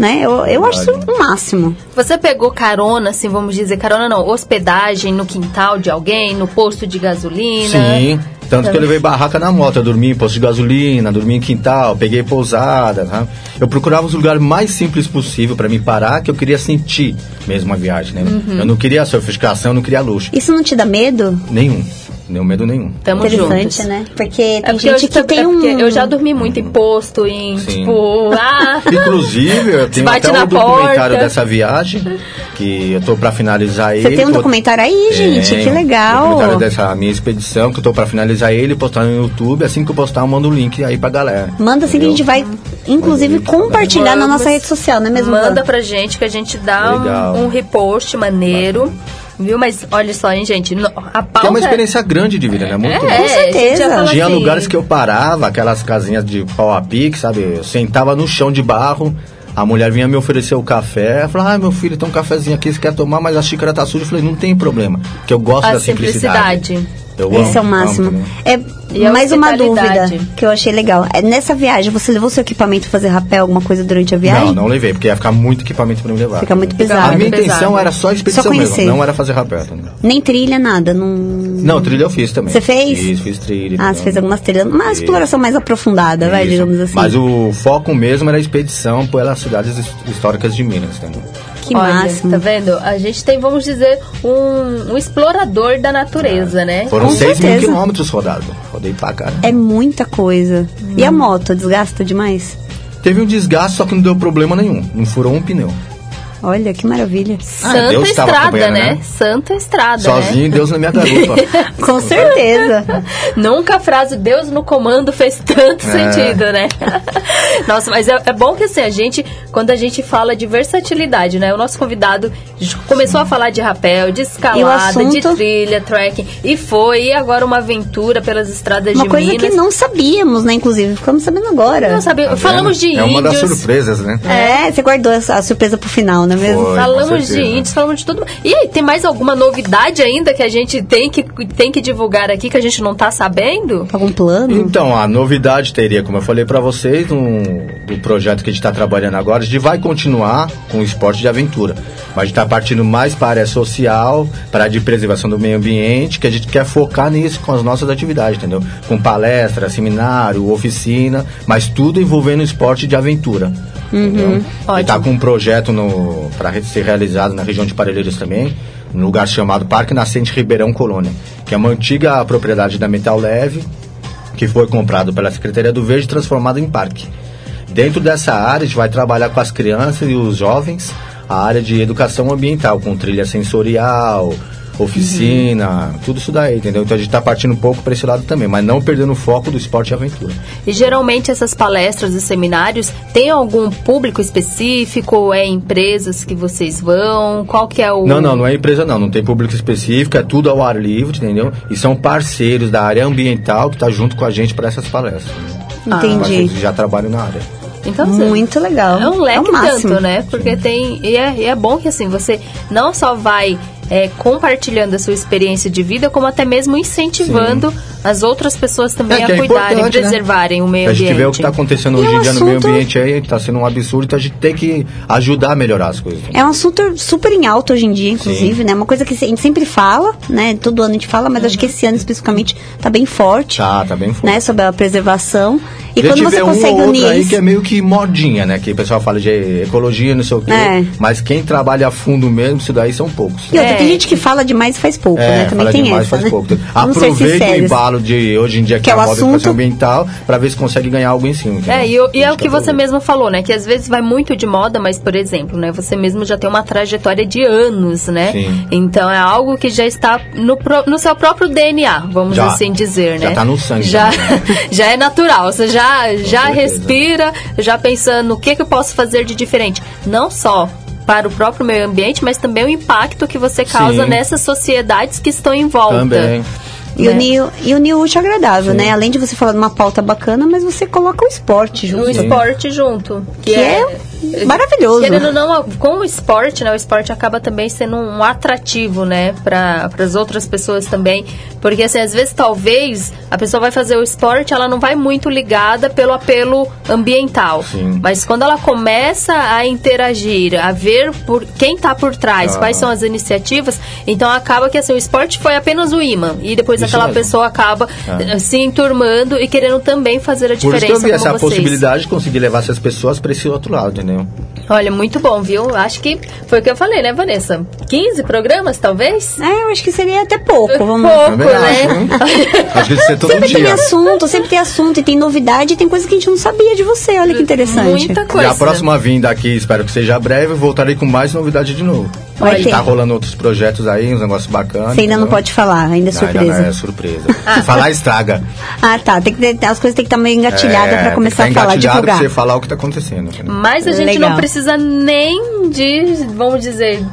né? Eu, eu acho isso o máximo. Você pegou carona, assim, vamos dizer, carona não, hospedagem no quintal de alguém, no posto de gasolina. Sim. Tanto que eu levei barraca na moto, eu dormi em posto de gasolina, dormi em quintal, peguei pousada, tá? Eu procurava os lugares mais simples possível para me parar, que eu queria sentir mesmo a viagem, né? Uhum. Eu não queria sofisticação, eu não queria luxo. Isso não te dá medo? Nenhum. Nenhum medo nenhum. Tamo Interessante, juntos. né? Porque É tem porque, gente que tem é um. eu já dormi muito em posto, em Sim. tipo, ah, [laughs] Inclusive, eu tenho Bate até na um documentário porta. dessa viagem, que eu tô para finalizar ele. Você tem um tô- documentário aí, gente? Tenho. Que legal. Documentário dessa minha expedição, que eu tô para finalizar ele, postar no YouTube. Assim que eu postar, eu mando o link aí pra galera. Manda assim que a gente vai, inclusive, compartilhar na Vamos. nossa rede social, não é mesmo? manda pra gente que a gente dá um, um repost maneiro. Viu? Mas olha só, hein, gente. A pauta Que é uma experiência grande de vida, né? Muito É, gente certeza. Tinha assim, lugares que eu parava, aquelas casinhas de pau a pique, sabe? Eu sentava no chão de barro, a mulher vinha me oferecer o café, falava, ah, meu filho, tem um cafezinho aqui, você quer tomar, mas a xícara tá suja. Eu falei, não tem problema, porque eu gosto A da simplicidade. simplicidade. Eu Esse é o amo, máximo. amo é a mais uma dúvida que eu achei legal. É, nessa viagem, você levou seu equipamento pra fazer rapel, alguma coisa durante a viagem? Não, não levei, porque ia ficar muito equipamento pra me levar. Fica muito pesado. A minha Pesado. intenção era só a expedição Só conhecer. mesmo, não era fazer rapel. entendeu? Nem trilha, nada. Não, Não, trilha eu fiz também. Você fez? Fiz, fiz trilha. Ah, você fez algumas trilhas. Uma Fiz. exploração mais aprofundada, vai, digamos assim. Mas o foco mesmo era a expedição pelas cidades his- históricas de Minas, entendeu? Que Olha, máximo. Tá vendo? A gente tem, vamos dizer, um, um explorador da natureza, né? Foram Com 6 mil quilômetros rodados. Rodei pra cá. É muita coisa. E a moto, desgasta demais? Teve um desgaste, só que não deu problema nenhum. Não furou um pneu. Olha, que maravilha. Santa Deus estrada, né? né? Santa estrada, Sozinho, Deus na minha garupa. [laughs] Com certeza. né? [laughs] Nunca a frase Deus no comando fez tanto É. sentido, né? [laughs] Nossa, mas é, é bom que assim, a gente, quando a gente fala de versatilidade, né? O nosso convidado começou a falar de rapel, de escalada, de assunto? trilha, trekking, e foi, e agora uma aventura pelas estradas Uma de coisa Minas. que não sabíamos, né? Inclusive, ficamos sabendo agora. Não sabe, Tá falamos de vendo? índios. É uma das surpresas, né? É, você guardou a surpresa pro final, não é mesmo? Foi. Falamos de índios, falamos de tudo. E aí, tem mais alguma novidade ainda que a gente tem que, tem que divulgar aqui que a gente não tá sabendo? Algum plano? Então, a novidade teria, como eu falei pra vocês, no, do projeto que a gente está trabalhando agora, a gente vai continuar com o esporte de aventura. Mas a gente está partindo mais para a área social, para a de preservação do meio ambiente, que a gente quer focar nisso com as nossas atividades, entendeu? Com palestra, seminário, oficina, mas tudo envolvendo esporte de aventura. Entendeu? E tá com um projeto para ser realizado na região de Parelheiros também, num lugar chamado Parque Nascente Ribeirão Colônia, que é uma antiga propriedade da Metal Leve, que foi comprado pela Secretaria do Verde e transformado em parque. Dentro dessa área, a gente vai trabalhar com as crianças e os jovens a área de educação ambiental, com trilha sensorial, oficina, tudo isso daí, entendeu? Então a gente está partindo um pouco para esse lado também, mas não perdendo o foco do esporte e aventura. E geralmente essas palestras e seminários tem algum público específico? Ou é empresas que vocês vão? Qual que é o. Não, não, não é empresa não, não tem público específico, é tudo ao ar livre, entendeu? E são parceiros da área ambiental que tá junto com a gente para essas palestras. Entendi. Parceiros que já trabalham na área. Então, assim, Muito legal. É um leque o máximo. tanto, né? Porque tem. E é, e é bom que assim, você não só vai é, compartilhando a sua experiência de vida, como até mesmo incentivando as outras pessoas também É, a é cuidarem, né? preservarem o meio a ambiente. gente vê o que está acontecendo E hoje é um em dia no meio assunto- ambiente aí, está sendo um absurdo, então a gente tem que ajudar a melhorar as coisas. É um assunto super em alta hoje em dia, inclusive, né? Uma coisa que a gente sempre fala, né? Todo ano a gente fala, mas acho que esse ano especificamente tá bem forte, Tá, tá bem forte. né? Sobre a preservação. E gente quando você um consegue ou outro unir aí isso... que é meio que modinha, né? Que o pessoal fala de ecologia, não sei o quê. É. Mas quem trabalha a fundo mesmo, isso daí são poucos. E outra, É. tem gente que fala demais e faz pouco, É, né? Também fala tem demais, essa, faz né? pouco. Aproveita o embalo de hoje em dia que, Que é é o a moda assunto. ambiental pra ver se consegue ganhar algo em cima. entendeu? É, e, e é o que você aproveita. mesmo falou, né? Que às vezes vai muito de moda, mas, por exemplo, né? Você mesmo já tem uma trajetória de anos, né? Sim. Então é algo que já está no, pro- no seu próprio DNA, vamos Já. assim dizer, né? Já tá no sangue, Já, né? [laughs] já é natural. Você já, já respira, já pensando o que, que eu posso fazer de diferente. Não só para o próprio meio ambiente, mas também o impacto que você causa Sim. nessas sociedades que estão em volta. Também. E né? unir, e unir o útil ao agradável, né? Além de você falar de uma pauta bacana, mas você coloca o esporte junto. O esporte junto. Que é maravilhoso. Querendo ou não, com o esporte, né? O esporte acaba também sendo um atrativo, né? Para as outras pessoas também. Porque, assim, às vezes, talvez, a pessoa vai fazer o esporte, ela não vai muito ligada pelo apelo ambiental. Sim. Mas quando ela começa a interagir, a ver por quem está por trás, Ah. quais são as iniciativas, então acaba que, assim, o esporte foi apenas o imã. E depois Isso aquela mesmo. pessoa acaba Ah. se enturmando e querendo também fazer a Por isso que diferença eu vi essa vocês. possibilidade de conseguir levar essas pessoas para esse outro lado, entendeu? Olha, muito bom, viu? Acho que foi o que eu falei, né, Vanessa? 15 programas, talvez? É, eu acho que seria até pouco. Vamos... Pouco, Também né? acho? Acho que é todo Sempre tem dia. assunto, sempre tem assunto e tem novidade e tem coisa que a gente não sabia de você. Olha que interessante. Muita E coisa. a próxima vinda aqui, espero que seja breve, voltarei com mais novidade de novo. Vai Aí ter. Tá rolando outros projetos aí, uns negócios bacanas. Você ainda não pode falar, ainda é ainda surpresa. não é surpresa. [laughs] Se falar, estraga. Ah, tá. Tem que as coisas têm que estar meio engatilhadas É, pra começar tem a falar, engatilhado divulgar. pra você falar o que tá acontecendo. entendeu? Mas a gente Legal. não precisa nem de, vamos dizer,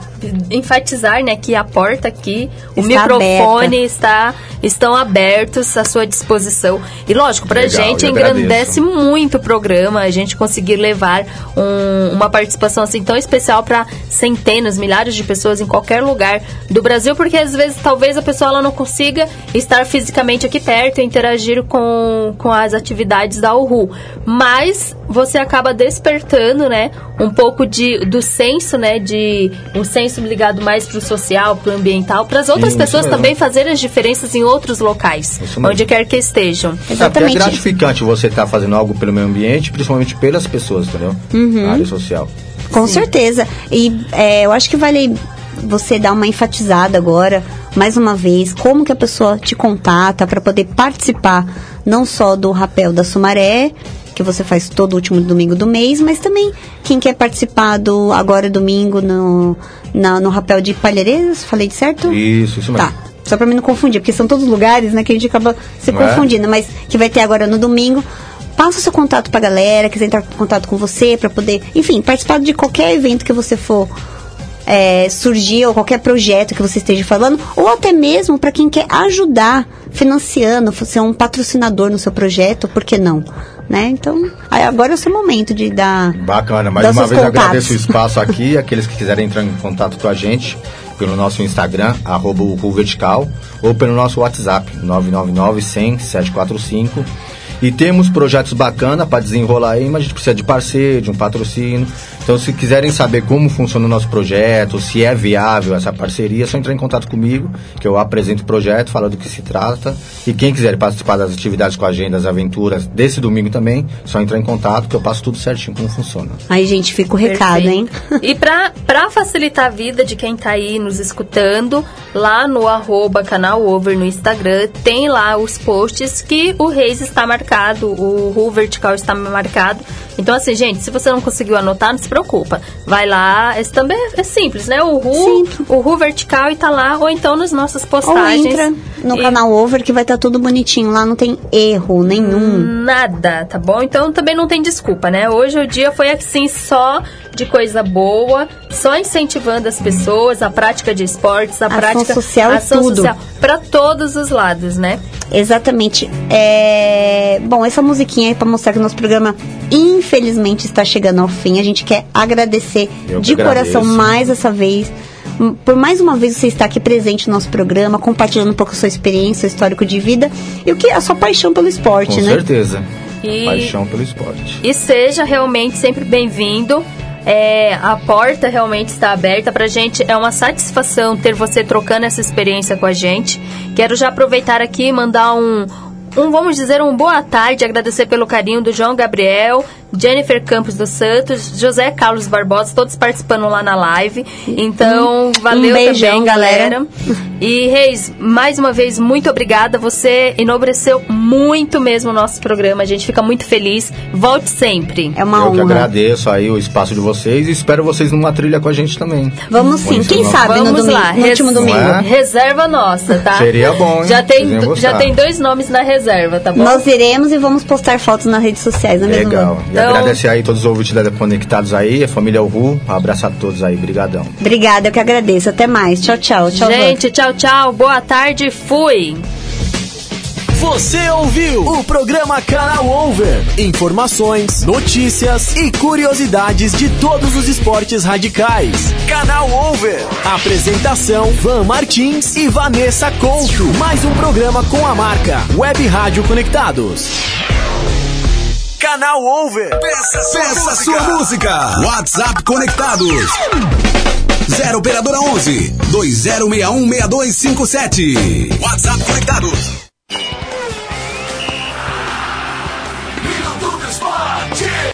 enfatizar, né, que a porta aqui, o Está microfone aberta. está estão abertos à sua disposição. E lógico, pra Legal, gente engrandece muito o programa a gente conseguir levar um- uma participação assim tão especial para centenas, milhares de pessoas em qualquer lugar do Brasil, porque às vezes talvez a pessoa ela não consiga estar fisicamente aqui perto e interagir com, com as atividades da URU. Mas você acaba despertando, né, um pouco de do senso, né, de um senso ligado mais pro social, pro ambiental, para as outras Sim, pessoas também fazerem as diferenças em outros locais, Isso mesmo. onde quer que estejam. É, porque é Exatamente. gratificante você estar fazendo algo pelo meio ambiente, principalmente pelas pessoas, entendeu? Uhum. Na área social. Com certeza. E é, eu acho que vale você dar uma enfatizada agora, mais uma vez, como que a pessoa te contata para poder participar não só do rapel da Sumaré, que você faz todo último domingo do mês, mas também quem quer participar do agora domingo no, na- no rapel de Palheireiras, falei certo? Isso, isso mesmo. Tá. Só pra mim não confundir, porque são todos lugares, né, que a gente acaba se Não é? confundindo, mas que vai ter agora no domingo. Passa o seu contato pra galera, quiser entrar em contato com você pra poder, enfim, participar de qualquer evento que você for é, surgir ou qualquer projeto que você esteja falando, ou até mesmo para quem quer ajudar financiando, ser um patrocinador no seu projeto, por que não? Né? Então, agora é o seu momento de dar. Bacana, mais dar uma vez contatos. agradeço o espaço aqui, aqueles que quiserem entrar em contato com a gente pelo nosso Instagram, arroba o Vertical, ou pelo nosso WhatsApp, 999 100 745. E temos projetos bacanas para desenrolar aí, mas a gente precisa de parceiro, de um patrocínio. Então, se quiserem saber como funciona o nosso projeto, se é viável essa parceria, é só entrar em contato comigo, que eu apresento o projeto, falo do que se trata. E quem quiser participar das atividades com a agenda, das aventuras desse domingo também, só entrar em contato, que eu passo tudo certinho como funciona. Aí, gente, fica o recado, hein? Perfeito. E pra, pra facilitar a vida de quem tá aí nos escutando, lá no arroba canal over no Instagram, tem lá os posts que o Reis está marcado, o Ru Vertical está marcado. Então, assim, gente, se você não conseguiu anotar, não se preocupa. Vai lá, esse também é simples, né? O Ru, o Ru Vertical e tá lá, ou então nas nossas Ou postagens. entra no E- canal Over que vai estar tudo bonitinho. Lá não tem erro nenhum. Nada, tá bom? Então também não tem desculpa, né? Hoje o dia foi assim só de coisa boa, só incentivando as pessoas, a prática de esportes, a Ação prática social ação tudo. social para todos os lados, né? Exatamente. É... Bom, essa musiquinha aí pra mostrar que o nosso programa, infelizmente, está chegando ao fim. A gente quer agradecer Eu de coração agradeço. mais essa vez. Por mais uma vez você estar aqui presente no nosso programa, compartilhando um pouco a sua experiência, seu histórico de vida e o que a sua paixão pelo esporte, Com né? certeza. E- Paixão pelo esporte. E seja realmente sempre bem-vindo. É, a porta realmente está aberta pra gente. É uma satisfação ter você trocando essa experiência com a gente. Quero já aproveitar aqui e mandar um, um, vamos dizer, um boa tarde, agradecer pelo carinho do João Gabriel, Jennifer Campos dos Santos, José Carlos Barbosa, todos participando lá na live. Então, valeu um beijão, também, galera. galera. E Reis, mais uma vez, muito obrigada. Você enobreceu muito mesmo o nosso programa. A gente fica muito feliz. Volte sempre. É uma eu que honra. agradeço aí o espaço de vocês e espero vocês numa trilha com a gente também. Vamos sim. Quem sabe no, Vamos domingo, lá, no último res- domingo. Não é? Reserva nossa, tá? Seria bom, hein? Já tem, já tem dois nomes na reserva, tá bom? Nós iremos e vamos postar fotos nas redes sociais, não é mesmo? Legal. Então- agradecer aí todos os ouvintes da Conectados aí, a família Uhu. Um abraço a todos aí, brigadão. Obrigada, eu que agradeço. Até mais. Tchau, tchau. Tchau. Gente, tchau, tchau. Boa tarde. Fui. Você ouviu o programa Canal Over. Informações, notícias e curiosidades de todos os esportes radicais. Canal Over. Apresentação: Van Martins e Vanessa Couto. Mais um programa com a marca Web Rádio Conectados. Canal Over. Peça sua música. WhatsApp conectados. 0 operadora 11 2061 6257. WhatsApp conectados.